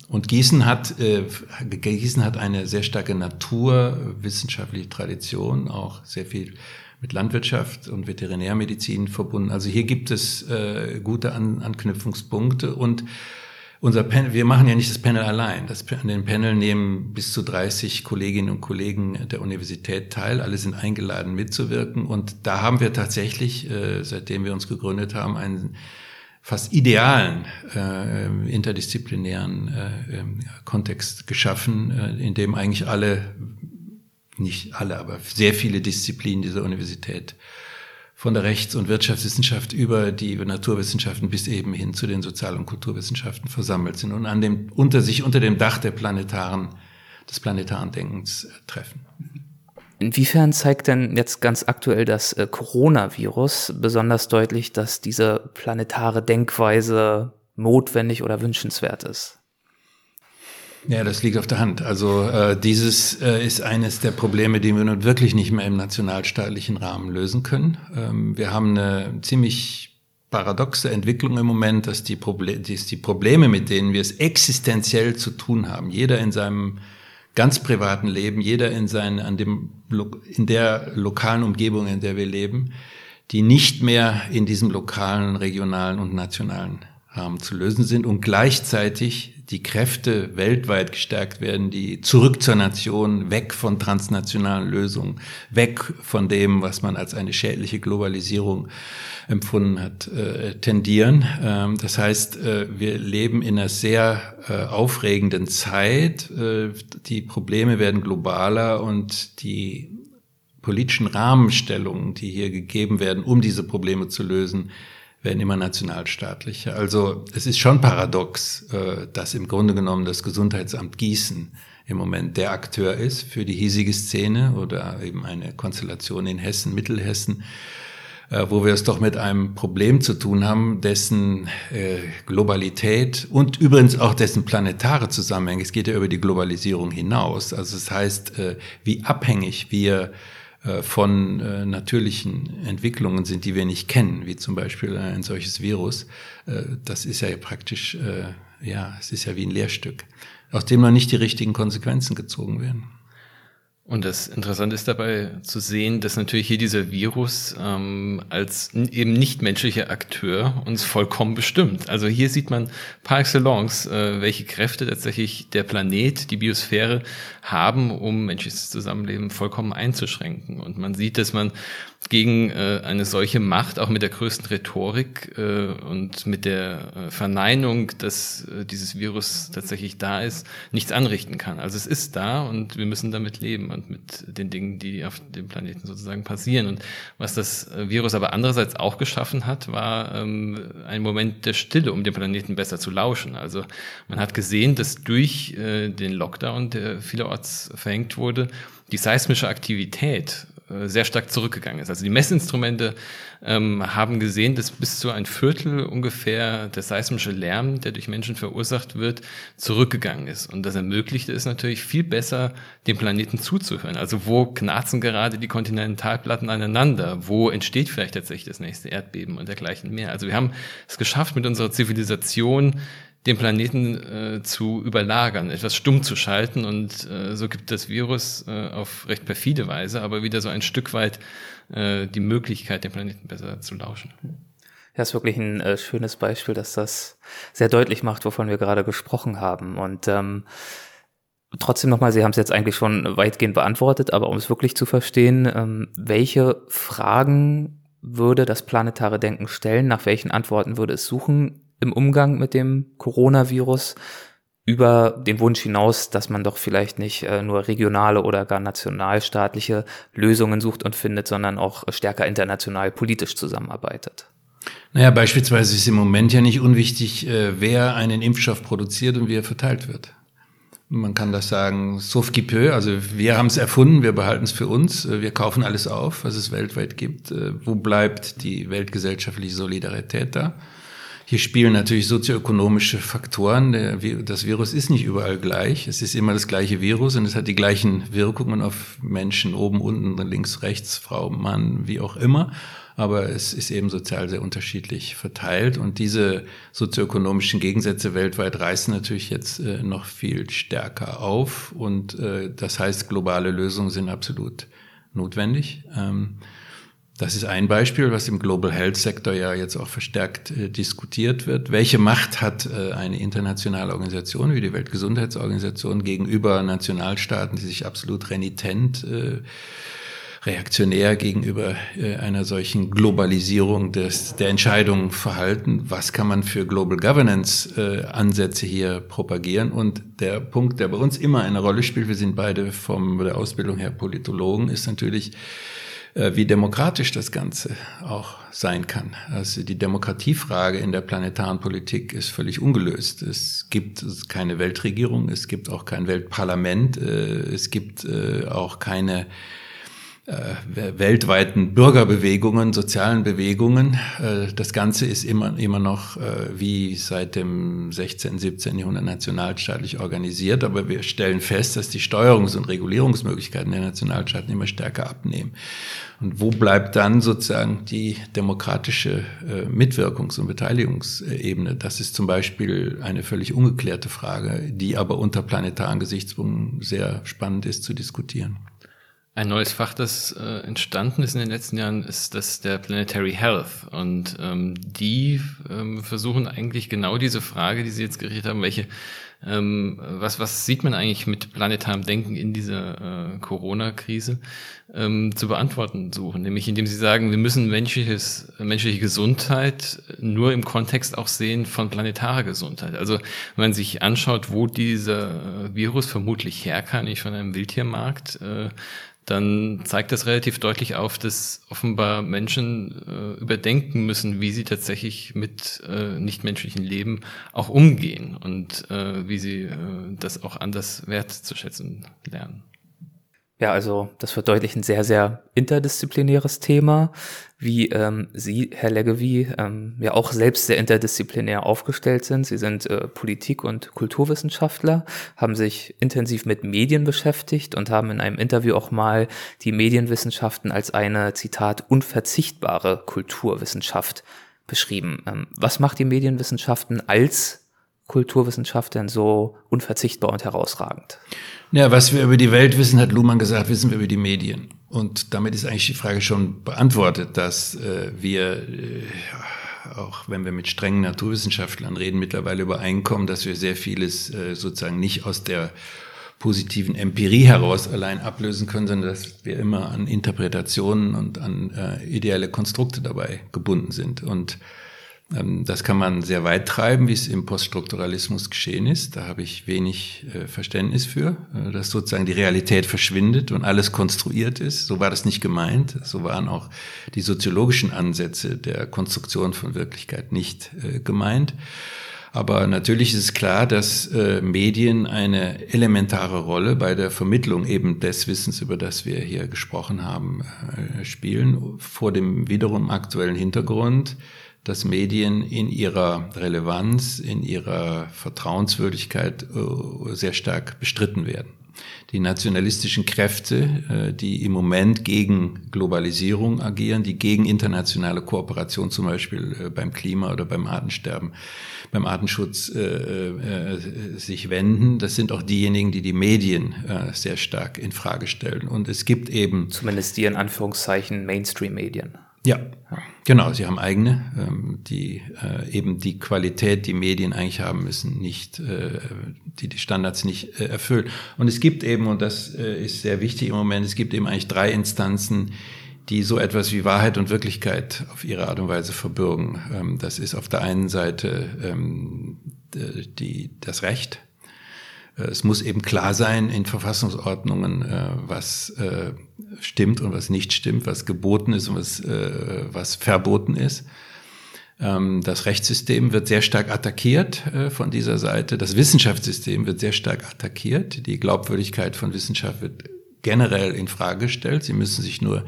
Speaker 3: Und Gießen hat, äh, Gießen hat eine sehr starke naturwissenschaftliche Tradition, auch sehr viel mit Landwirtschaft und Veterinärmedizin verbunden. Also hier gibt es äh, gute An Anknüpfungspunkte und unser Panel, wir machen ja nicht das Panel allein. Das, an dem Panel nehmen bis zu 30 Kolleginnen und Kollegen der Universität teil. Alle sind eingeladen mitzuwirken. Und da haben wir tatsächlich, äh, seitdem wir uns gegründet haben, einen fast idealen äh, interdisziplinären äh, ähm, Kontext geschaffen, äh, in dem eigentlich alle, nicht alle, aber sehr viele Disziplinen dieser Universität von der Rechts- und Wirtschaftswissenschaft über die Naturwissenschaften bis eben hin zu den Sozial- und Kulturwissenschaften versammelt sind und an dem, unter sich unter dem Dach der planetaren, des planetaren Denkens äh, treffen.
Speaker 2: Inwiefern zeigt denn jetzt ganz aktuell das äh, Coronavirus besonders deutlich, dass diese planetare Denkweise notwendig oder wünschenswert ist?
Speaker 3: Ja, das liegt auf der Hand. Also äh, dieses äh, ist eines der Probleme, die wir nun wirklich nicht mehr im nationalstaatlichen Rahmen lösen können. Ähm, wir haben eine ziemlich paradoxe Entwicklung im Moment, dass die, Proble dass die Probleme, mit denen wir es existenziell zu tun haben, jeder in seinem ganz privaten Leben, jeder in seinen, an dem, in der lokalen Umgebung, in der wir leben, die nicht mehr in diesem lokalen, regionalen und nationalen haben zu lösen sind und gleichzeitig die Kräfte weltweit gestärkt werden, die zurück zur Nation, weg von transnationalen Lösungen, weg von dem, was man als eine schädliche Globalisierung empfunden hat, äh, tendieren. Ähm, das heißt, äh, wir leben in einer sehr äh, aufregenden Zeit. Äh, die Probleme werden globaler und die politischen Rahmenstellungen, die hier gegeben werden, um diese Probleme zu lösen, werden immer nationalstaatlicher. Also es ist schon paradox, äh, dass im Grunde genommen das Gesundheitsamt Gießen im Moment der Akteur ist für die hiesige Szene oder eben eine Konstellation in Hessen, Mittelhessen, äh, wo wir es doch mit einem Problem zu tun haben, dessen äh, Globalität und übrigens auch dessen planetare Zusammenhänge, es geht ja über die Globalisierung hinaus. Also es das heißt, wie abhängig wir von äh, natürlichen Entwicklungen sind, die wir nicht kennen, wie zum Beispiel ein solches Virus. Äh, das ist ja praktisch, ja, es ist ja wie ein Lehrstück, aus dem noch nicht die richtigen Konsequenzen gezogen werden.
Speaker 4: Und das Interessante ist dabei zu sehen, dass natürlich hier dieser Virus ähm, als eben nicht menschlicher Akteur uns vollkommen bestimmt. Also hier sieht man par excellence, äh, welche Kräfte tatsächlich der Planet, die Biosphäre haben, um menschliches Zusammenleben vollkommen einzuschränken. Und man sieht, dass man gegen äh, eine solche Macht, auch mit der größten Rhetorik äh, und mit der äh, Verneinung, dass äh, dieses Virus tatsächlich da ist, nichts anrichten kann. Also es ist da und wir müssen damit leben und mit den Dingen, die auf dem Planeten sozusagen passieren. Und was das äh, Virus aber andererseits auch geschaffen hat, war ähm, ein Moment der Stille, um dem Planeten besser zu lauschen. Also man hat gesehen, dass durch äh, den Lockdown, der vielerorts verhängt wurde, die seismische Aktivität sehr stark zurückgegangen ist. Also die Messinstrumente ähm, haben gesehen, dass bis zu ein Viertel ungefähr der seismische Lärm, der durch Menschen verursacht wird, zurückgegangen ist. Und das ermöglicht es natürlich viel besser, dem Planeten zuzuhören. Also wo knarzen gerade die Kontinentalplatten aneinander? Wo entsteht vielleicht tatsächlich das nächste Erdbeben und dergleichen mehr? Also wir haben es geschafft, mit unserer Zivilisation den Planeten äh, zu überlagern, etwas stumm zu schalten. Und äh, so gibt das Virus äh, auf recht perfide Weise, aber wieder so ein Stück weit äh, die Möglichkeit, den Planeten besser zu lauschen.
Speaker 2: Ja, ist wirklich ein äh, schönes Beispiel, dass das sehr deutlich macht, wovon wir gerade gesprochen haben. Und ähm, trotzdem nochmal, Sie haben es jetzt eigentlich schon weitgehend beantwortet, aber um es wirklich zu verstehen, ähm, welche Fragen würde das planetare Denken stellen, nach welchen Antworten würde es suchen im Umgang mit dem Coronavirus über den Wunsch hinaus, dass man doch vielleicht nicht äh, nur regionale oder gar nationalstaatliche Lösungen sucht und findet, sondern auch stärker international politisch zusammenarbeitet.
Speaker 3: Naja, beispielsweise ist im Moment ja nicht unwichtig, äh, wer einen Impfstoff produziert und wie er verteilt wird. Man kann das sagen, sauf qui peut, also wir haben es erfunden, wir behalten es für uns, äh, wir kaufen alles auf, was es weltweit gibt. Wo bleibt die weltgesellschaftliche Solidarität da? Hier spielen natürlich sozioökonomische Faktoren. Das Virus ist nicht überall gleich. Es ist immer das gleiche Virus und es hat die gleichen Wirkungen auf Menschen oben, unten, links, rechts, Frau, Mann, wie auch immer. Aber es ist eben sozial sehr unterschiedlich verteilt und diese sozioökonomischen Gegensätze weltweit reißen natürlich jetzt äh, noch viel stärker auf und äh, das heißt, globale Lösungen sind absolut notwendig. Ähm, das ist ein Beispiel, was im Global Health Sektor ja jetzt auch verstärkt äh, diskutiert wird. Welche Macht hat äh, eine internationale Organisation wie die Weltgesundheitsorganisation gegenüber Nationalstaaten, die sich absolut renitent, äh, reaktionär gegenüber äh, einer solchen Globalisierung des, der Entscheidungen verhalten? Was kann man für Global Governance äh, Ansätze hier propagieren? Und der Punkt, der bei uns immer eine Rolle spielt, wir sind beide von der Ausbildung her Politologen, ist natürlich, wie demokratisch das Ganze auch sein kann. Also die Demokratiefrage in der planetaren Politik ist völlig ungelöst. Es gibt keine Weltregierung, es gibt auch kein Weltparlament, äh, es gibt äh, auch keine äh, weltweiten Bürgerbewegungen, sozialen Bewegungen. Äh, das Ganze ist immer, immer noch äh, wie seit dem 16., 17. Jahrhundert nationalstaatlich organisiert, aber wir stellen fest, dass die Steuerungs- und Regulierungsmöglichkeiten der Nationalstaaten immer stärker abnehmen. Und wo bleibt dann sozusagen die demokratische Mitwirkungs- und Beteiligungsebene? Das ist zum Beispiel eine völlig ungeklärte Frage, die aber unter planetaren Gesichtspunkten sehr spannend ist zu diskutieren.
Speaker 4: Ein neues Fach, das äh, entstanden ist in den letzten Jahren, ist das der Planetary Health. Und ähm, die ähm, versuchen eigentlich genau diese Frage, die Sie jetzt gerichtet haben, welche ähm, was, was sieht man eigentlich mit planetarem Denken in dieser äh, Corona-Krise ähm, zu beantworten suchen? Nämlich indem sie sagen, wir müssen menschliches, menschliche Gesundheit nur im Kontext auch sehen von planetarer Gesundheit. Also wenn man sich anschaut, wo dieser äh, Virus vermutlich her kann, nicht von einem Wildtiermarkt, äh, dann zeigt das relativ deutlich auf, dass offenbar Menschen äh, überdenken müssen, wie sie tatsächlich mit äh, nichtmenschlichen Leben auch umgehen und äh, wie sie äh, das auch anders wertzuschätzen lernen.
Speaker 2: Ja, also das verdeutlicht ein sehr, sehr interdisziplinäres Thema, wie ähm, Sie, Herr Leggevi, ähm, ja auch selbst sehr interdisziplinär aufgestellt sind. Sie sind äh, Politik- und Kulturwissenschaftler, haben sich intensiv mit Medien beschäftigt und haben in einem Interview auch mal die Medienwissenschaften als eine, Zitat, unverzichtbare Kulturwissenschaft beschrieben. Ähm, was macht die Medienwissenschaften als Kulturwissenschaft denn so unverzichtbar und herausragend?
Speaker 3: Ja, was wir über die Welt wissen, hat Luhmann gesagt, wissen wir über die Medien. Und damit ist eigentlich die Frage schon beantwortet, dass äh, wir, äh, auch wenn wir mit strengen Naturwissenschaftlern reden, mittlerweile übereinkommen, dass wir sehr vieles äh, sozusagen nicht aus der positiven Empirie heraus allein ablösen können, sondern dass wir immer an Interpretationen und an äh, ideelle Konstrukte dabei gebunden sind. Und das kann man sehr weit treiben, wie es im Poststrukturalismus geschehen ist. Da habe ich wenig äh, Verständnis für, äh, dass sozusagen die Realität verschwindet und alles konstruiert ist. So war das nicht gemeint. So waren auch die soziologischen Ansätze der Konstruktion von Wirklichkeit nicht äh, gemeint. Aber natürlich ist es klar, dass Medien eine elementare Rolle bei der Vermittlung eben des Wissens, über das wir hier gesprochen haben, spielen, vor dem wiederum aktuellen Hintergrund, dass Medien in ihrer Relevanz, in ihrer Vertrauenswürdigkeit äh, sehr stark bestritten werden. Die nationalistischen Kräfte, äh, die im Moment gegen Globalisierung agieren, die gegen internationale Kooperation zum Beispiel äh, beim Klima oder beim Artensterben, beim Artenschutz sich wenden, das sind auch diejenigen, die die Medien sehr stark in Frage stellen. Und es gibt eben
Speaker 2: zumindest die in Anführungszeichen Mainstream-Medien.
Speaker 3: Ja, genau. Sie haben eigene, ähm, die äh, eben die Qualität, die Medien eigentlich haben müssen, nicht, äh, die die Standards nicht äh, erfüllen. Und es gibt eben, und das äh, ist sehr wichtig im Moment, es gibt eben eigentlich drei Instanzen, die so etwas wie Wahrheit und Wirklichkeit auf ihre Art und Weise verbürgen. Ähm, das ist auf der einen Seite ähm, die, das Recht, äh, es muss eben klar sein in Verfassungsordnungen, äh, was stimmt und was nicht stimmt, was geboten ist und was, was verboten ist. Ähm, das Rechtssystem wird sehr stark attackiert von dieser Seite. Das Wissenschaftssystem wird sehr stark attackiert. Die Glaubwürdigkeit von Wissenschaft wird generell in Frage gestellt. Sie müssen sich nur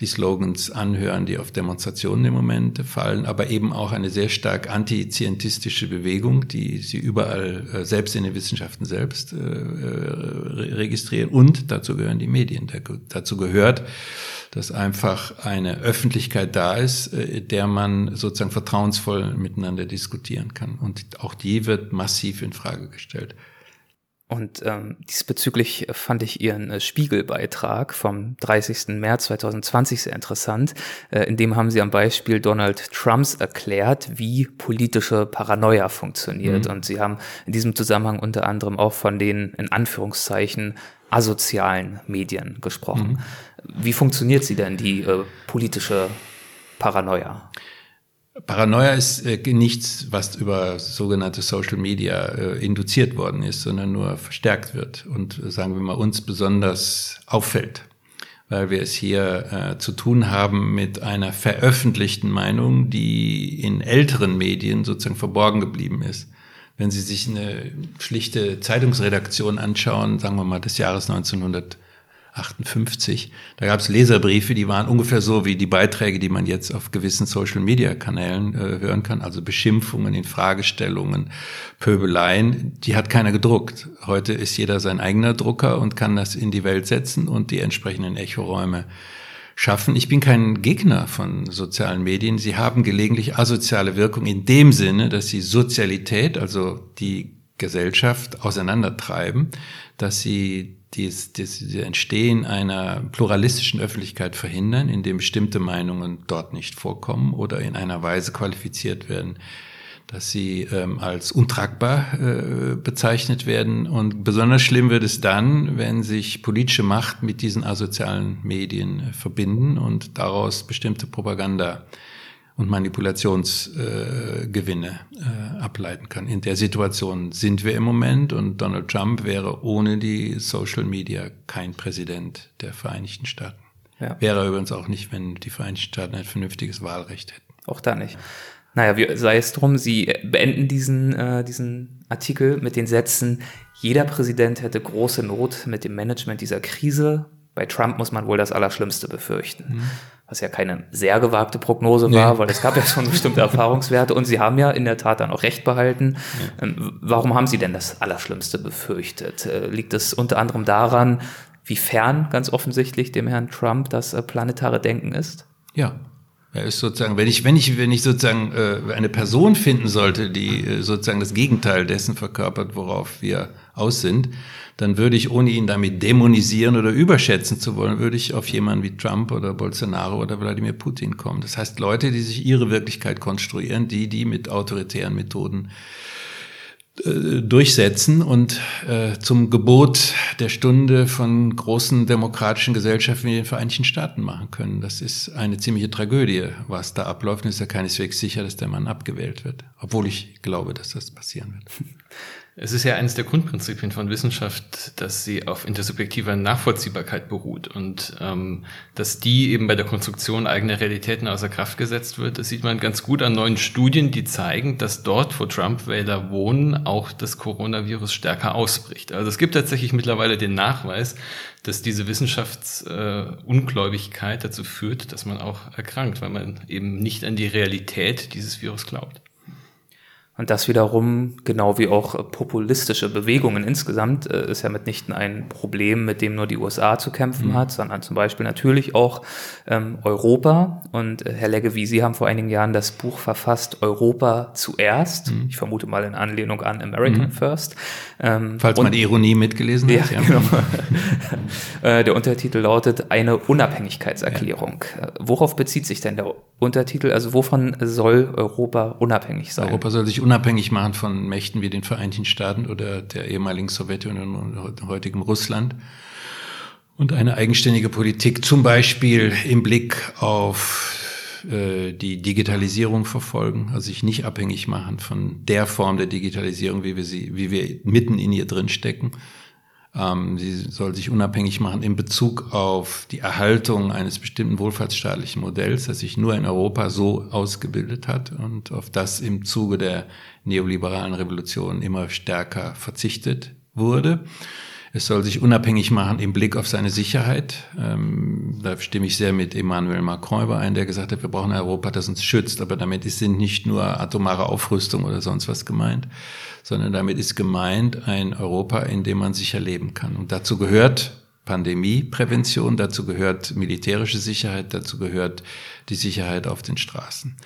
Speaker 3: die Slogans anhören, die auf Demonstrationen im Moment fallen, aber eben auch eine sehr stark antizientistische Bewegung, die sie überall, äh, selbst in den Wissenschaften selbst, äh, registrieren. Und dazu gehören die Medien. dazu gehört, dass einfach eine Öffentlichkeit da ist, äh, der man sozusagen vertrauensvoll miteinander diskutieren kann. Und auch die wird massiv in Frage gestellt.
Speaker 2: Und ähm, diesbezüglich fand ich Ihren äh, Spiegelbeitrag vom 30. März 2020 sehr interessant. Äh, in dem haben Sie am Beispiel Donald Trumps erklärt, wie politische Paranoia funktioniert. Mhm. Und Sie haben in diesem Zusammenhang unter anderem auch von den in Anführungszeichen asozialen Medien gesprochen. Mhm. Wie funktioniert sie denn, die äh, politische Paranoia?
Speaker 3: Paranoia ist äh, nichts, was über sogenannte Social Media äh, induziert worden ist, sondern nur verstärkt wird und äh, sagen wir mal uns besonders auffällt, weil wir es hier äh, zu tun haben mit einer veröffentlichten Meinung, die in älteren Medien sozusagen verborgen geblieben ist. Wenn Sie sich eine schlichte Zeitungsredaktion anschauen, sagen wir mal des Jahres 1900 58. Da gab es Leserbriefe, die waren ungefähr so wie die Beiträge, die man jetzt auf gewissen Social-Media-Kanälen äh, hören kann. Also Beschimpfungen, Infragestellungen, Pöbeleien. Die hat keiner gedruckt. Heute ist jeder sein eigener Drucker und kann das in die Welt setzen und die entsprechenden Echoräume schaffen. Ich bin kein Gegner von sozialen Medien. Sie haben gelegentlich asoziale Wirkung in dem Sinne, dass sie Sozialität, also die Gesellschaft auseinandertreiben, dass sie dies, dies, das Entstehen einer pluralistischen Öffentlichkeit verhindern, indem bestimmte Meinungen dort nicht vorkommen oder in einer Weise qualifiziert werden, dass sie ähm, als untragbar äh, bezeichnet werden. Und besonders schlimm wird es dann, wenn sich politische Macht mit diesen asozialen Medien äh, verbinden und daraus bestimmte Propaganda und Manipulationsgewinne äh, äh, ableiten kann. In der Situation sind wir im Moment und Donald Trump wäre ohne die Social Media kein Präsident der Vereinigten Staaten. Ja. Wäre er übrigens auch nicht, wenn die Vereinigten Staaten ein vernünftiges Wahlrecht hätten.
Speaker 2: Auch da nicht. Naja, wie, sei es drum, Sie beenden diesen, äh, diesen Artikel mit den Sätzen, jeder Präsident hätte große Not mit dem Management dieser Krise. Bei Trump muss man wohl das Allerschlimmste befürchten. Mhm was ja keine sehr gewagte Prognose war, nee. weil es gab ja schon bestimmte Erfahrungswerte und Sie haben ja in der Tat dann auch recht behalten. Ja. Ähm, warum haben Sie denn das Allerschlimmste befürchtet? Äh, liegt es unter anderem daran, wie fern ganz offensichtlich dem Herrn Trump das äh, planetare Denken ist?
Speaker 3: Ja, er ist sozusagen, wenn ich, wenn ich, wenn ich sozusagen äh, eine Person finden sollte, die äh, sozusagen das Gegenteil dessen verkörpert, worauf wir aus sind, dann würde ich, ohne ihn damit dämonisieren oder überschätzen zu wollen, würde ich auf jemanden wie Trump oder Bolsonaro oder Wladimir Putin kommen. Das heißt, Leute, die sich ihre Wirklichkeit konstruieren, die, die mit autoritären Methoden äh, durchsetzen und äh, zum Gebot der Stunde von großen demokratischen Gesellschaften wie den Vereinigten Staaten machen können. Das ist eine ziemliche Tragödie, was da abläuft. Und es ist ja keineswegs sicher, dass der Mann abgewählt wird, obwohl ich glaube, dass das passieren wird.
Speaker 4: Es ist ja eines der Grundprinzipien von Wissenschaft, dass sie auf intersubjektiver Nachvollziehbarkeit beruht und ähm, dass die eben bei der Konstruktion eigener Realitäten außer Kraft gesetzt wird. Das sieht man ganz gut an neuen Studien, die zeigen, dass dort, wo Trump-Wähler wohnen, auch das Coronavirus stärker ausbricht. Also es gibt tatsächlich mittlerweile den Nachweis, dass diese Wissenschaftsungläubigkeit äh, dazu führt, dass man auch erkrankt, weil man eben nicht an die Realität dieses Virus glaubt.
Speaker 2: Und das wiederum, genau wie auch populistische Bewegungen insgesamt, äh, ist ja mitnichten ein Problem, mit dem nur die USA zu kämpfen mhm. hat, sondern zum Beispiel natürlich auch ähm, Europa. Und äh, Herr Legge, wie Sie haben vor einigen Jahren das Buch verfasst, Europa zuerst. Mhm. Ich vermute mal in Anlehnung an American mhm. First.
Speaker 3: Ähm, Falls man die Ironie mitgelesen hat. Ja, genau.
Speaker 2: äh, der Untertitel lautet Eine Unabhängigkeitserklärung. Ja. Worauf bezieht sich denn der Untertitel? Also wovon soll Europa unabhängig sein?
Speaker 3: Europa soll sich unabhängig machen von Mächten wie den Vereinigten Staaten oder der ehemaligen Sowjetunion und heutigem Russland. Und eine eigenständige Politik, zum Beispiel im Blick auf äh, die Digitalisierung verfolgen, also sich nicht abhängig machen von der Form der Digitalisierung, wie wir sie, wie wir mitten in ihr drin stecken, ähm, sie soll sich unabhängig machen in Bezug auf die Erhaltung eines bestimmten wohlfahrtsstaatlichen Modells, das sich nur in Europa so ausgebildet hat und auf das im Zuge der neoliberalen Revolution immer stärker verzichtet wurde. Es soll sich unabhängig machen im Blick auf seine Sicherheit. Ähm, da stimme ich sehr mit Emmanuel Macron überein, der gesagt hat, wir brauchen ein Europa, das uns schützt. Aber damit sind nicht nur atomare Aufrüstung oder sonst was gemeint, sondern damit ist gemeint ein Europa, in dem man sicher leben kann. Und dazu gehört Pandemieprävention, dazu gehört militärische Sicherheit, dazu gehört die Sicherheit auf den Straßen.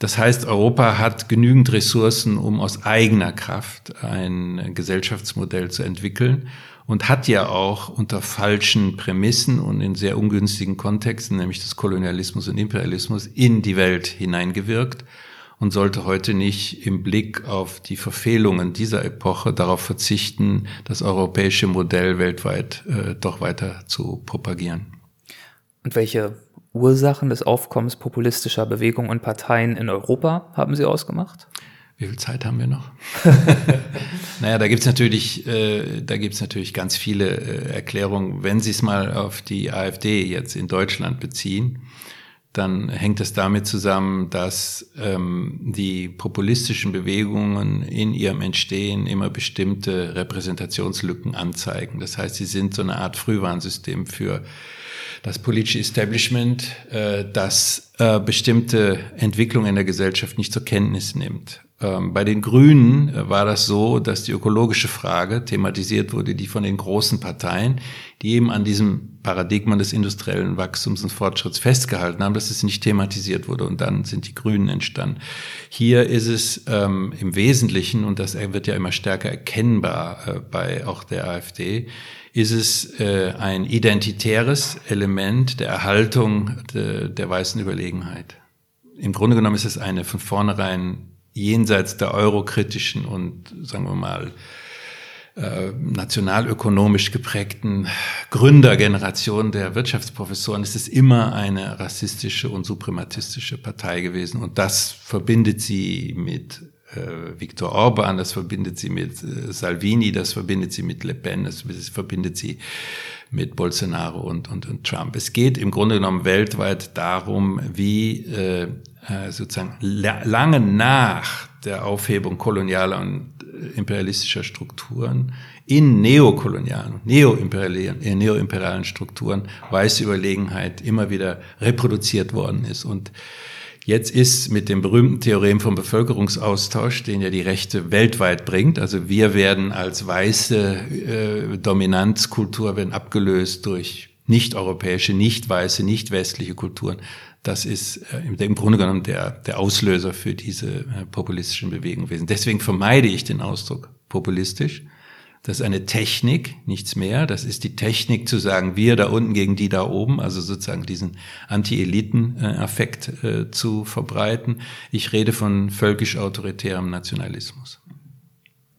Speaker 3: Das heißt, Europa hat genügend Ressourcen, um aus eigener Kraft ein Gesellschaftsmodell zu entwickeln und hat ja auch unter falschen Prämissen und in sehr ungünstigen Kontexten, nämlich des Kolonialismus und Imperialismus, in die Welt hineingewirkt und sollte heute nicht im Blick auf die Verfehlungen dieser Epoche darauf verzichten, das europäische Modell weltweit äh, doch weiter zu propagieren.
Speaker 2: Und welche Ursachen des Aufkommens populistischer Bewegungen und Parteien in Europa haben Sie ausgemacht?
Speaker 3: Wie viel Zeit haben wir noch? naja, da gibt's natürlich, äh, da gibt's natürlich ganz viele äh, Erklärungen. Wenn Sie es mal auf die AfD jetzt in Deutschland beziehen, dann hängt es damit zusammen, dass ähm, die populistischen Bewegungen in ihrem Entstehen immer bestimmte Repräsentationslücken anzeigen. Das heißt, sie sind so eine Art Frühwarnsystem für das politische Establishment, äh, das äh, bestimmte Entwicklungen in der Gesellschaft nicht zur Kenntnis nimmt. Ähm, bei den Grünen äh, war das so, dass die ökologische Frage thematisiert wurde, die von den großen Parteien, die eben an diesem Paradigma des industriellen Wachstums und Fortschritts festgehalten haben, dass es nicht thematisiert wurde. Und dann sind die Grünen entstanden. Hier ist es ähm, im Wesentlichen, und das wird ja immer stärker erkennbar äh, bei auch der AfD, ist es äh, ein identitäres Element der Erhaltung de, der weißen Überlegenheit. Im Grunde genommen ist es eine von vornherein jenseits der eurokritischen und, sagen wir mal, äh, nationalökonomisch geprägten Gründergeneration der Wirtschaftsprofessoren ist es immer eine rassistische und suprematistische Partei gewesen. Und das verbindet sie mit äh, Viktor Orban, das verbindet sie mit äh, Salvini, das verbindet sie mit Le Pen, das, das verbindet sie mit Bolsonaro und, und, und Trump. Es geht im Grunde genommen weltweit darum, wie äh, äh, sozusagen lange nach der Aufhebung kolonialer und äh, imperialistischer Strukturen in neokolonialen, neoimperialen, äh, neoimperialen Strukturen weiße Überlegenheit immer wieder reproduziert worden ist. Und jetzt ist mit dem berühmten Theorem vom Bevölkerungsaustausch, den ja die Rechte weltweit bringt, also wir werden als weiße äh, Dominanzkultur werden abgelöst durch nicht-europäische, nicht weiße, nicht westliche Kulturen. Das ist äh, im Grunde genommen der, der Auslöser für diese äh, populistischen Bewegungen gewesen. Deswegen vermeide ich den Ausdruck populistisch. Das ist eine Technik, nichts mehr. Das ist die Technik zu sagen, wir da unten gegen die da oben, also sozusagen diesen Anti-Eliten-Affekt äh, zu verbreiten. Ich rede von völkisch-autoritärem Nationalismus.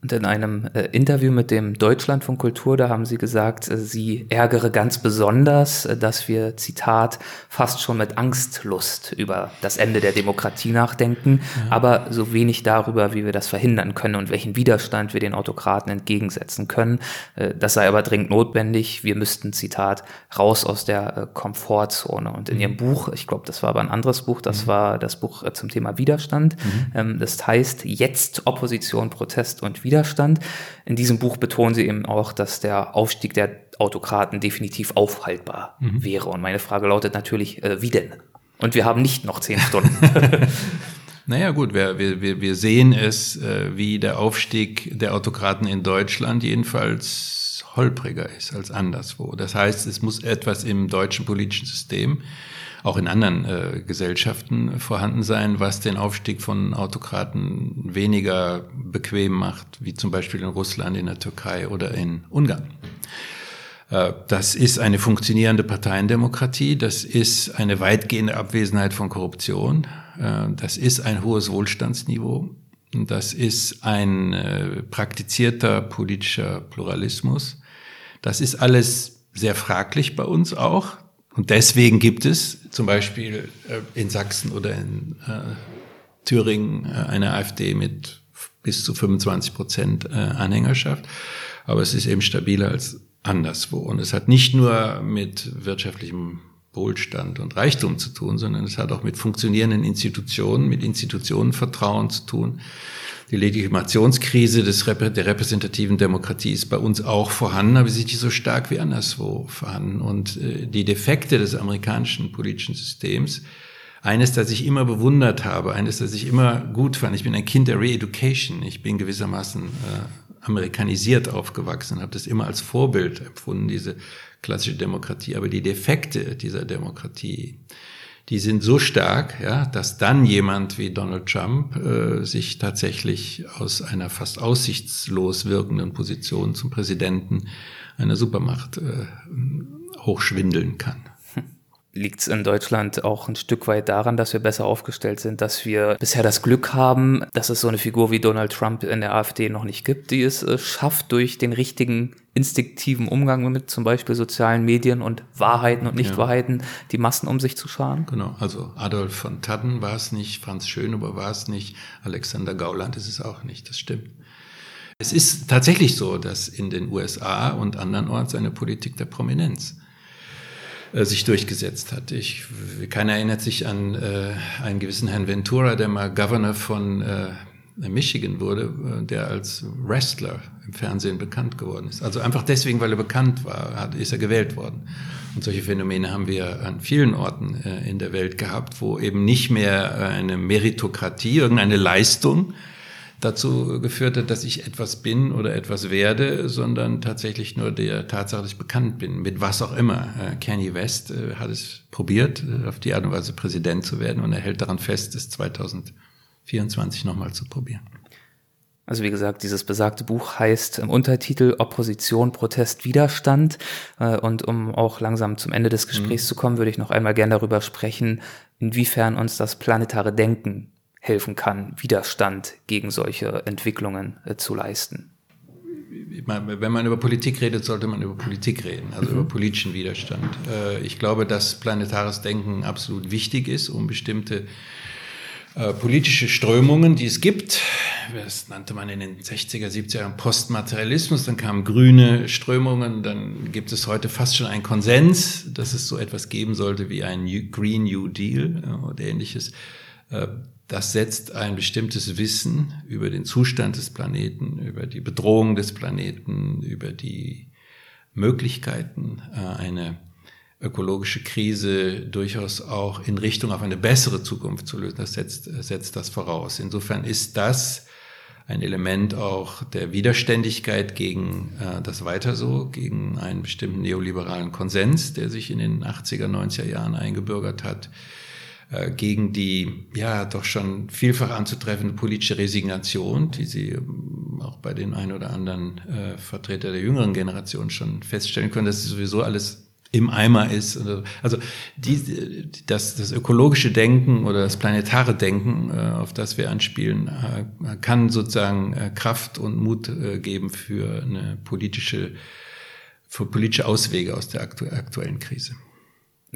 Speaker 2: Und in einem äh, Interview mit dem Deutschlandfunk Kultur, da haben Sie gesagt, äh, Sie ärgere ganz besonders, äh, dass wir, Zitat, fast schon mit Angstlust über das Ende der Demokratie nachdenken, ja. aber so wenig darüber, wie wir das verhindern können und welchen Widerstand wir den Autokraten entgegensetzen können. Äh, das sei aber dringend notwendig. Wir müssten, Zitat, raus aus der äh, Komfortzone. Und in mhm. Ihrem Buch, ich glaube, das war aber ein anderes Buch, das mhm. war das Buch äh, zum Thema Widerstand. Mhm. Ähm, das heißt jetzt Opposition, Protest und Widerstand. Widerstand. In diesem Buch betonen sie eben auch, dass der Aufstieg der Autokraten definitiv aufhaltbar mhm. wäre. Und meine Frage lautet natürlich, äh, wie denn? Und wir haben nicht noch zehn Stunden.
Speaker 3: Naja gut, wir, wir, wir sehen es, äh, wie der Aufstieg der Autokraten in Deutschland jedenfalls holpriger ist als anderswo. Das heißt, es muss etwas im deutschen politischen System auch in anderen äh, Gesellschaften vorhanden sein, was den Aufstieg von Autokraten weniger bequem macht, wie zum Beispiel in Russland, in der Türkei oder in Ungarn. Äh, das ist eine funktionierende Parteiendemokratie, das ist eine weitgehende Abwesenheit von Korruption, äh, das ist ein hohes Wohlstandsniveau, das ist ein äh, praktizierter politischer Pluralismus. Das ist alles sehr fraglich bei uns auch. Und deswegen gibt es zum Beispiel äh, in Sachsen oder in äh, Thüringen äh, eine AfD mit bis zu 25 Prozent Anhängerschaft. Aber es ist eben stabiler als anderswo. Und es hat nicht nur mit wirtschaftlichem Wohlstand und Reichtum zu tun, sondern es hat auch mit funktionierenden Institutionen, mit Institutionenvertrauen zu tun. Die Legitimationskrise des, der repräsentativen Demokratie ist bei uns auch vorhanden, aber sie ist nicht so stark wie anderswo vorhanden. Und äh, die Defekte des amerikanischen politischen Systems, eines, das ich immer bewundert habe, eines, das ich immer gut fand. Ich bin ein Kind der Re-Education. Ich bin gewissermaßen äh, amerikanisiert aufgewachsen, habe das immer als Vorbild empfunden, diese klassische Demokratie. Aber die Defekte dieser Demokratie, die sind so stark, ja, dass dann jemand wie Donald Trump äh, sich tatsächlich aus einer fast aussichtslos wirkenden Position zum Präsidenten einer Supermacht äh, hochschwindeln kann
Speaker 2: liegt es in Deutschland auch ein Stück weit daran, dass wir besser aufgestellt sind, dass wir bisher das Glück haben, dass es so eine Figur wie Donald Trump in der AfD noch nicht gibt, die es äh, schafft, durch den richtigen instinktiven Umgang mit zum Beispiel sozialen Medien und Wahrheiten und Nichtwahrheiten ja. die Massen um sich zu scharen?
Speaker 3: Genau, also Adolf von Tadden war es nicht, Franz Schöneber war es nicht, Alexander Gauland ist es auch nicht, das stimmt. Es ist tatsächlich so, dass in den USA und andernorts eine Politik der Prominenz äh, sich durchgesetzt hat. Ich, keiner erinnert sich an äh, einen gewissen Herrn Ventura, der mal Governor von äh, Michigan wurde, äh, der als Wrestler im Fernsehen bekannt geworden ist. Also einfach deswegen, weil er bekannt war, hat, ist er gewählt worden. Und solche Phänomene haben wir an vielen Orten äh, in der Welt gehabt, wo eben nicht mehr eine Meritokratie, irgendeine Leistung dazu geführt hat, dass ich etwas bin oder etwas werde, sondern tatsächlich nur der Tatsache, dass ich bekannt bin, mit was auch immer. Äh, Kanye West äh, hat es probiert, äh, auf die Art und Weise Präsident zu werden und er hält daran fest, es 2024 nochmal zu probieren.
Speaker 2: Also wie gesagt, dieses besagte Buch heißt im Untertitel Opposition, Protest, Widerstand. Und um auch langsam zum Ende des Gesprächs mhm. zu kommen, würde ich noch einmal gerne darüber sprechen, inwiefern uns das planetare Denken helfen kann, Widerstand gegen solche Entwicklungen äh, zu leisten.
Speaker 3: Wenn man über Politik redet, sollte man über Politik reden, also mhm. über politischen Widerstand. Äh, ich glaube, dass planetares Denken absolut wichtig ist, um bestimmte äh, politische Strömungen, die es gibt. Das nannte man in den 60er, 70er Jahren Postmaterialismus. Dann kamen grüne Strömungen. Dann gibt es heute fast schon einen Konsens, dass es so etwas geben sollte wie ein Green New Deal oder ähnliches. Das setzt ein bestimmtes Wissen über den Zustand des Planeten, über die Bedrohung des Planeten, über die Möglichkeiten, äh, eine ökologische Krise durchaus auch in Richtung auf eine bessere Zukunft zu lösen. Das setzt, setzt das voraus. Insofern ist das ein Element auch der Widerständigkeit gegen äh, das Weiter so, gegen einen bestimmten neoliberalen Konsens, der sich in den 80er, 90er Jahren eingebürgert hat. Äh, gegen die ja doch schon vielfach anzutreffende politische Resignation, die Sie ähm, auch bei den ein oder anderen äh, Vertreter der jüngeren Generation schon feststellen können, dass es sowieso alles im Eimer ist. Also die, das, das ökologische Denken oder das planetare Denken, äh, auf das wir anspielen, äh, kann sozusagen Kraft und Mut geben für eine politische, für politische Auswege aus der aktu aktuellen Krise.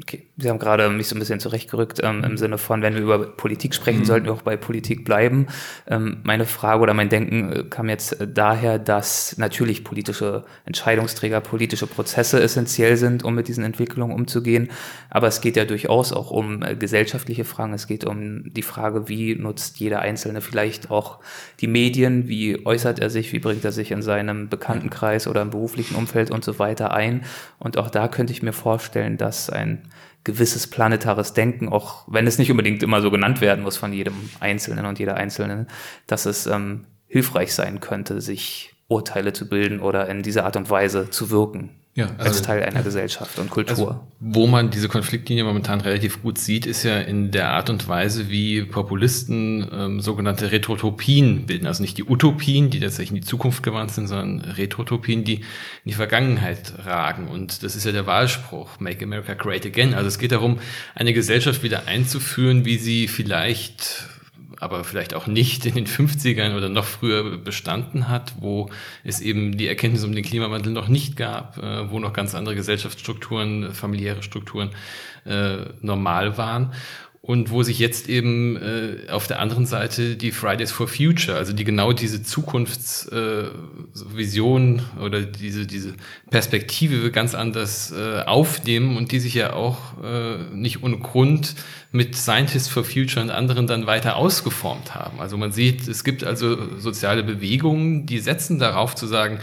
Speaker 2: Okay, Sie haben gerade mich so ein bisschen zurechtgerückt ähm, im Sinne von, wenn wir über Politik sprechen, mhm. sollten wir auch bei Politik bleiben. Ähm, meine Frage oder mein Denken äh, kam jetzt äh, daher, dass natürlich politische Entscheidungsträger, politische Prozesse essentiell sind, um mit diesen Entwicklungen umzugehen. Aber es geht ja durchaus auch um äh, gesellschaftliche Fragen. Es geht um die Frage, wie nutzt jeder Einzelne vielleicht auch die Medien, wie äußert er sich, wie bringt er sich in seinem Bekanntenkreis oder im beruflichen Umfeld und so weiter ein. Und auch da könnte ich mir vorstellen, dass ein gewisses planetares Denken, auch wenn es nicht unbedingt immer so genannt werden muss von jedem Einzelnen und jeder Einzelnen, dass es ähm, hilfreich sein könnte, sich Urteile zu bilden oder in dieser Art und Weise zu wirken ja, also, als Teil einer Gesellschaft und Kultur. Also,
Speaker 4: wo man diese Konfliktlinie momentan relativ gut sieht, ist ja in der Art und Weise, wie Populisten ähm, sogenannte Retrotopien bilden. Also nicht die Utopien, die tatsächlich in die Zukunft gewandt sind, sondern Retrotopien, die in die Vergangenheit ragen. Und das ist ja der Wahlspruch, Make America Great Again. Also es geht darum, eine Gesellschaft wieder einzuführen, wie sie vielleicht aber vielleicht auch nicht in den 50ern oder noch früher bestanden hat, wo es eben die Erkenntnis um den Klimawandel noch nicht gab, äh, wo noch ganz andere Gesellschaftsstrukturen, familiäre Strukturen äh, normal waren und wo sich jetzt eben äh, auf der anderen Seite die Fridays for Future, also die genau diese Zukunftsvision äh, oder diese, diese Perspektive ganz anders äh, aufnehmen und die sich ja auch äh, nicht ohne Grund mit Scientists for Future und anderen dann weiter ausgeformt haben. Also man sieht, es gibt also soziale Bewegungen, die setzen darauf zu sagen,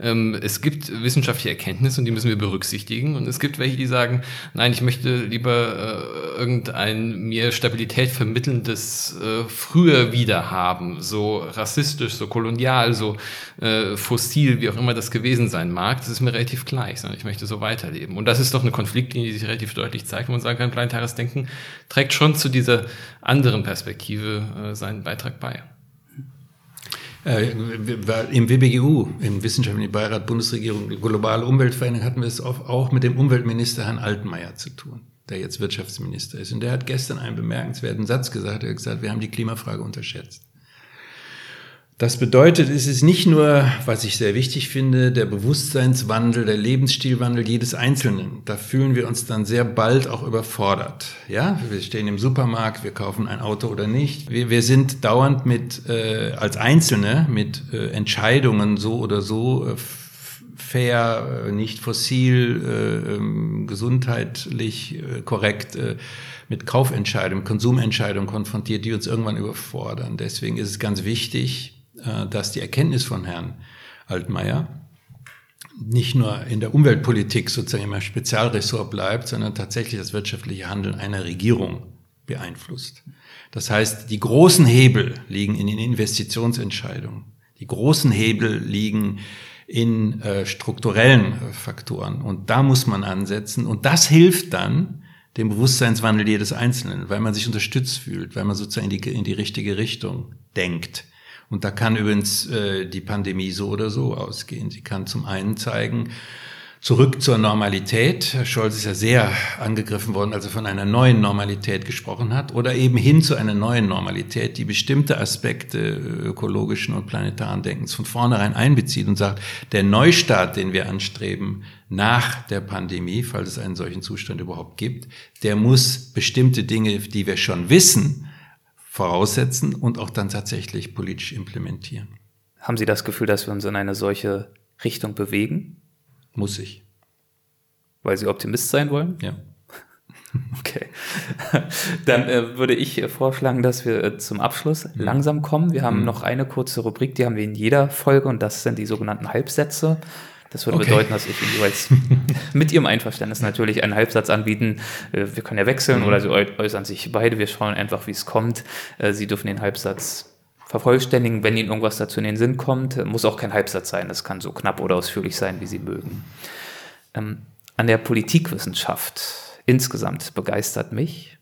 Speaker 4: ähm, es gibt wissenschaftliche Erkenntnisse und die müssen wir berücksichtigen. Und es gibt welche, die sagen, nein, ich möchte lieber äh, irgendein mir Stabilität vermittelndes äh, früher wieder haben, so rassistisch, so kolonial, so äh, fossil, wie auch immer das gewesen sein mag. Das ist mir relativ gleich, sondern ich möchte so weiterleben. Und das ist doch eine Konfliktlinie, die sich relativ deutlich zeigt, wo man sagen kann, planetares Denken trägt schon zu dieser anderen Perspektive äh, seinen Beitrag bei.
Speaker 3: Äh, Im WBGU, im Wissenschaftlichen Beirat Bundesregierung Globale Umweltveränderung, hatten wir es auch mit dem Umweltminister Herrn Altmaier zu tun, der jetzt Wirtschaftsminister ist. Und der hat gestern einen bemerkenswerten Satz gesagt. Er hat gesagt, wir haben die Klimafrage unterschätzt. Das bedeutet, es ist nicht nur, was ich sehr wichtig finde, der Bewusstseinswandel, der Lebensstilwandel jedes Einzelnen. Da fühlen wir uns dann sehr bald auch überfordert. Ja, wir stehen im Supermarkt, wir kaufen ein Auto oder nicht. Wir, wir sind dauernd mit, äh, als Einzelne mit äh, Entscheidungen so oder so äh, fair, äh, nicht fossil, äh, ähm, gesundheitlich äh, korrekt, äh, mit Kaufentscheidungen, Konsumentscheidungen konfrontiert, die uns irgendwann überfordern. Deswegen ist es ganz wichtig, dass die Erkenntnis von Herrn Altmaier nicht nur in der Umweltpolitik sozusagen immer Spezialressort bleibt, sondern tatsächlich das wirtschaftliche Handeln einer Regierung beeinflusst. Das heißt, die großen Hebel liegen in den Investitionsentscheidungen. Die großen Hebel liegen in äh, strukturellen äh, Faktoren. Und da muss man ansetzen. Und das hilft dann dem Bewusstseinswandel jedes Einzelnen, weil man sich unterstützt fühlt, weil man sozusagen in die, in die richtige Richtung denkt. Und da kann übrigens äh, die Pandemie so oder so ausgehen. Sie kann zum einen zeigen, zurück zur Normalität. Herr Scholz ist ja sehr angegriffen worden, als er von einer neuen Normalität gesprochen hat, oder eben hin zu einer neuen Normalität, die bestimmte Aspekte ökologischen und planetaren Denkens von vornherein einbezieht und sagt, der Neustart, den wir anstreben nach der Pandemie, falls es einen solchen Zustand überhaupt gibt, der muss bestimmte Dinge, die wir schon wissen, voraussetzen und auch dann tatsächlich politisch implementieren.
Speaker 2: Haben Sie das Gefühl, dass wir uns in eine solche Richtung bewegen?
Speaker 3: Muss ich.
Speaker 2: Weil Sie Optimist sein wollen?
Speaker 3: Ja.
Speaker 2: Okay. Dann äh, würde ich vorschlagen, dass wir äh, zum Abschluss mhm. langsam kommen. Wir haben mhm. noch eine kurze Rubrik, die haben wir in jeder Folge und das sind die sogenannten Halbsätze. Das würde okay. bedeuten, dass ich jeweils mit Ihrem Einverständnis natürlich einen Halbsatz anbieten. Äh, wir können ja wechseln mhm. oder Sie äußern sich beide. Wir schauen einfach, wie es kommt. Äh, Sie dürfen den Halbsatz vervollständigen, wenn Ihnen irgendwas dazu in den Sinn kommt. Muss auch kein Halbsatz sein, das kann so knapp oder ausführlich sein, wie Sie mögen. Ähm, an der Politikwissenschaft insgesamt begeistert mich.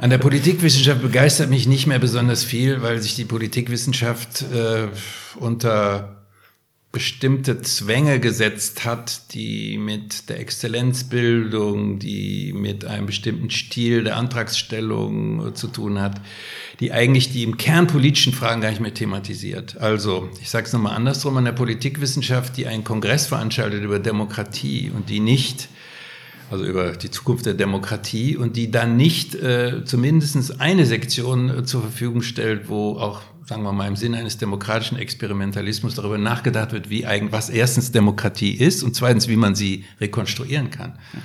Speaker 3: An der Politikwissenschaft begeistert mich nicht mehr besonders viel, weil sich die Politikwissenschaft äh, unter bestimmte Zwänge gesetzt hat, die mit der Exzellenzbildung, die mit einem bestimmten Stil der Antragsstellung zu tun hat, die eigentlich die im Kern politischen Fragen gar nicht mehr thematisiert. Also, ich sage es nochmal andersrum, an der Politikwissenschaft, die einen Kongress veranstaltet über Demokratie und die nicht also über die Zukunft der Demokratie und die dann nicht äh, zumindest eine Sektion äh, zur Verfügung stellt, wo auch sagen wir mal, im Sinne eines demokratischen Experimentalismus darüber nachgedacht wird, wie eigentlich, was erstens Demokratie ist und zweitens, wie man sie rekonstruieren kann. Mhm.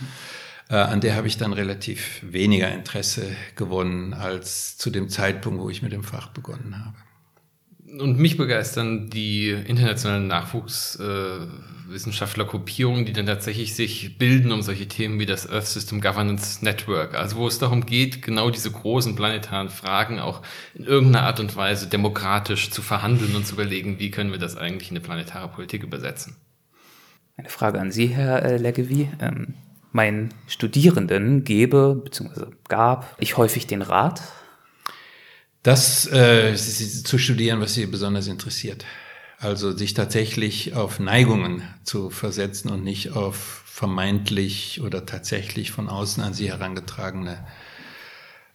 Speaker 3: Äh, an der habe ich dann relativ weniger Interesse gewonnen als zu dem Zeitpunkt, wo ich mit dem Fach begonnen habe.
Speaker 4: Und mich begeistern die internationalen Nachwuchs. Äh die dann tatsächlich sich bilden um solche Themen wie das Earth System Governance Network. Also wo es darum geht, genau diese großen planetaren Fragen auch in irgendeiner Art und Weise demokratisch zu verhandeln und zu überlegen, wie können wir das eigentlich in eine planetare Politik übersetzen.
Speaker 2: Eine Frage an Sie, Herr äh, Leggevi. Ähm, meinen Studierenden gebe bzw. gab ich häufig den Rat,
Speaker 3: das äh, zu studieren, was Sie besonders interessiert. Also sich tatsächlich auf Neigungen zu versetzen und nicht auf vermeintlich oder tatsächlich von außen an sie herangetragene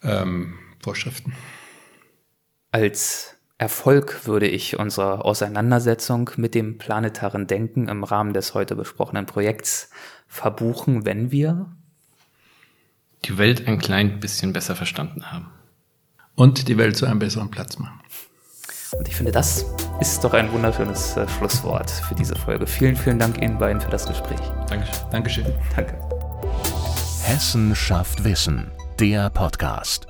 Speaker 3: ähm, Vorschriften.
Speaker 2: Als Erfolg würde ich unsere Auseinandersetzung mit dem planetaren Denken im Rahmen des heute besprochenen Projekts verbuchen, wenn wir
Speaker 4: die Welt ein klein bisschen besser verstanden haben.
Speaker 3: Und die Welt zu einem besseren Platz machen.
Speaker 2: Und ich finde, das ist doch ein wunderschönes äh, Schlusswort für diese Folge. Vielen, vielen Dank Ihnen beiden für das Gespräch.
Speaker 3: Dankeschön. Dankeschön.
Speaker 2: Danke.
Speaker 1: Hessen schafft Wissen, der Podcast.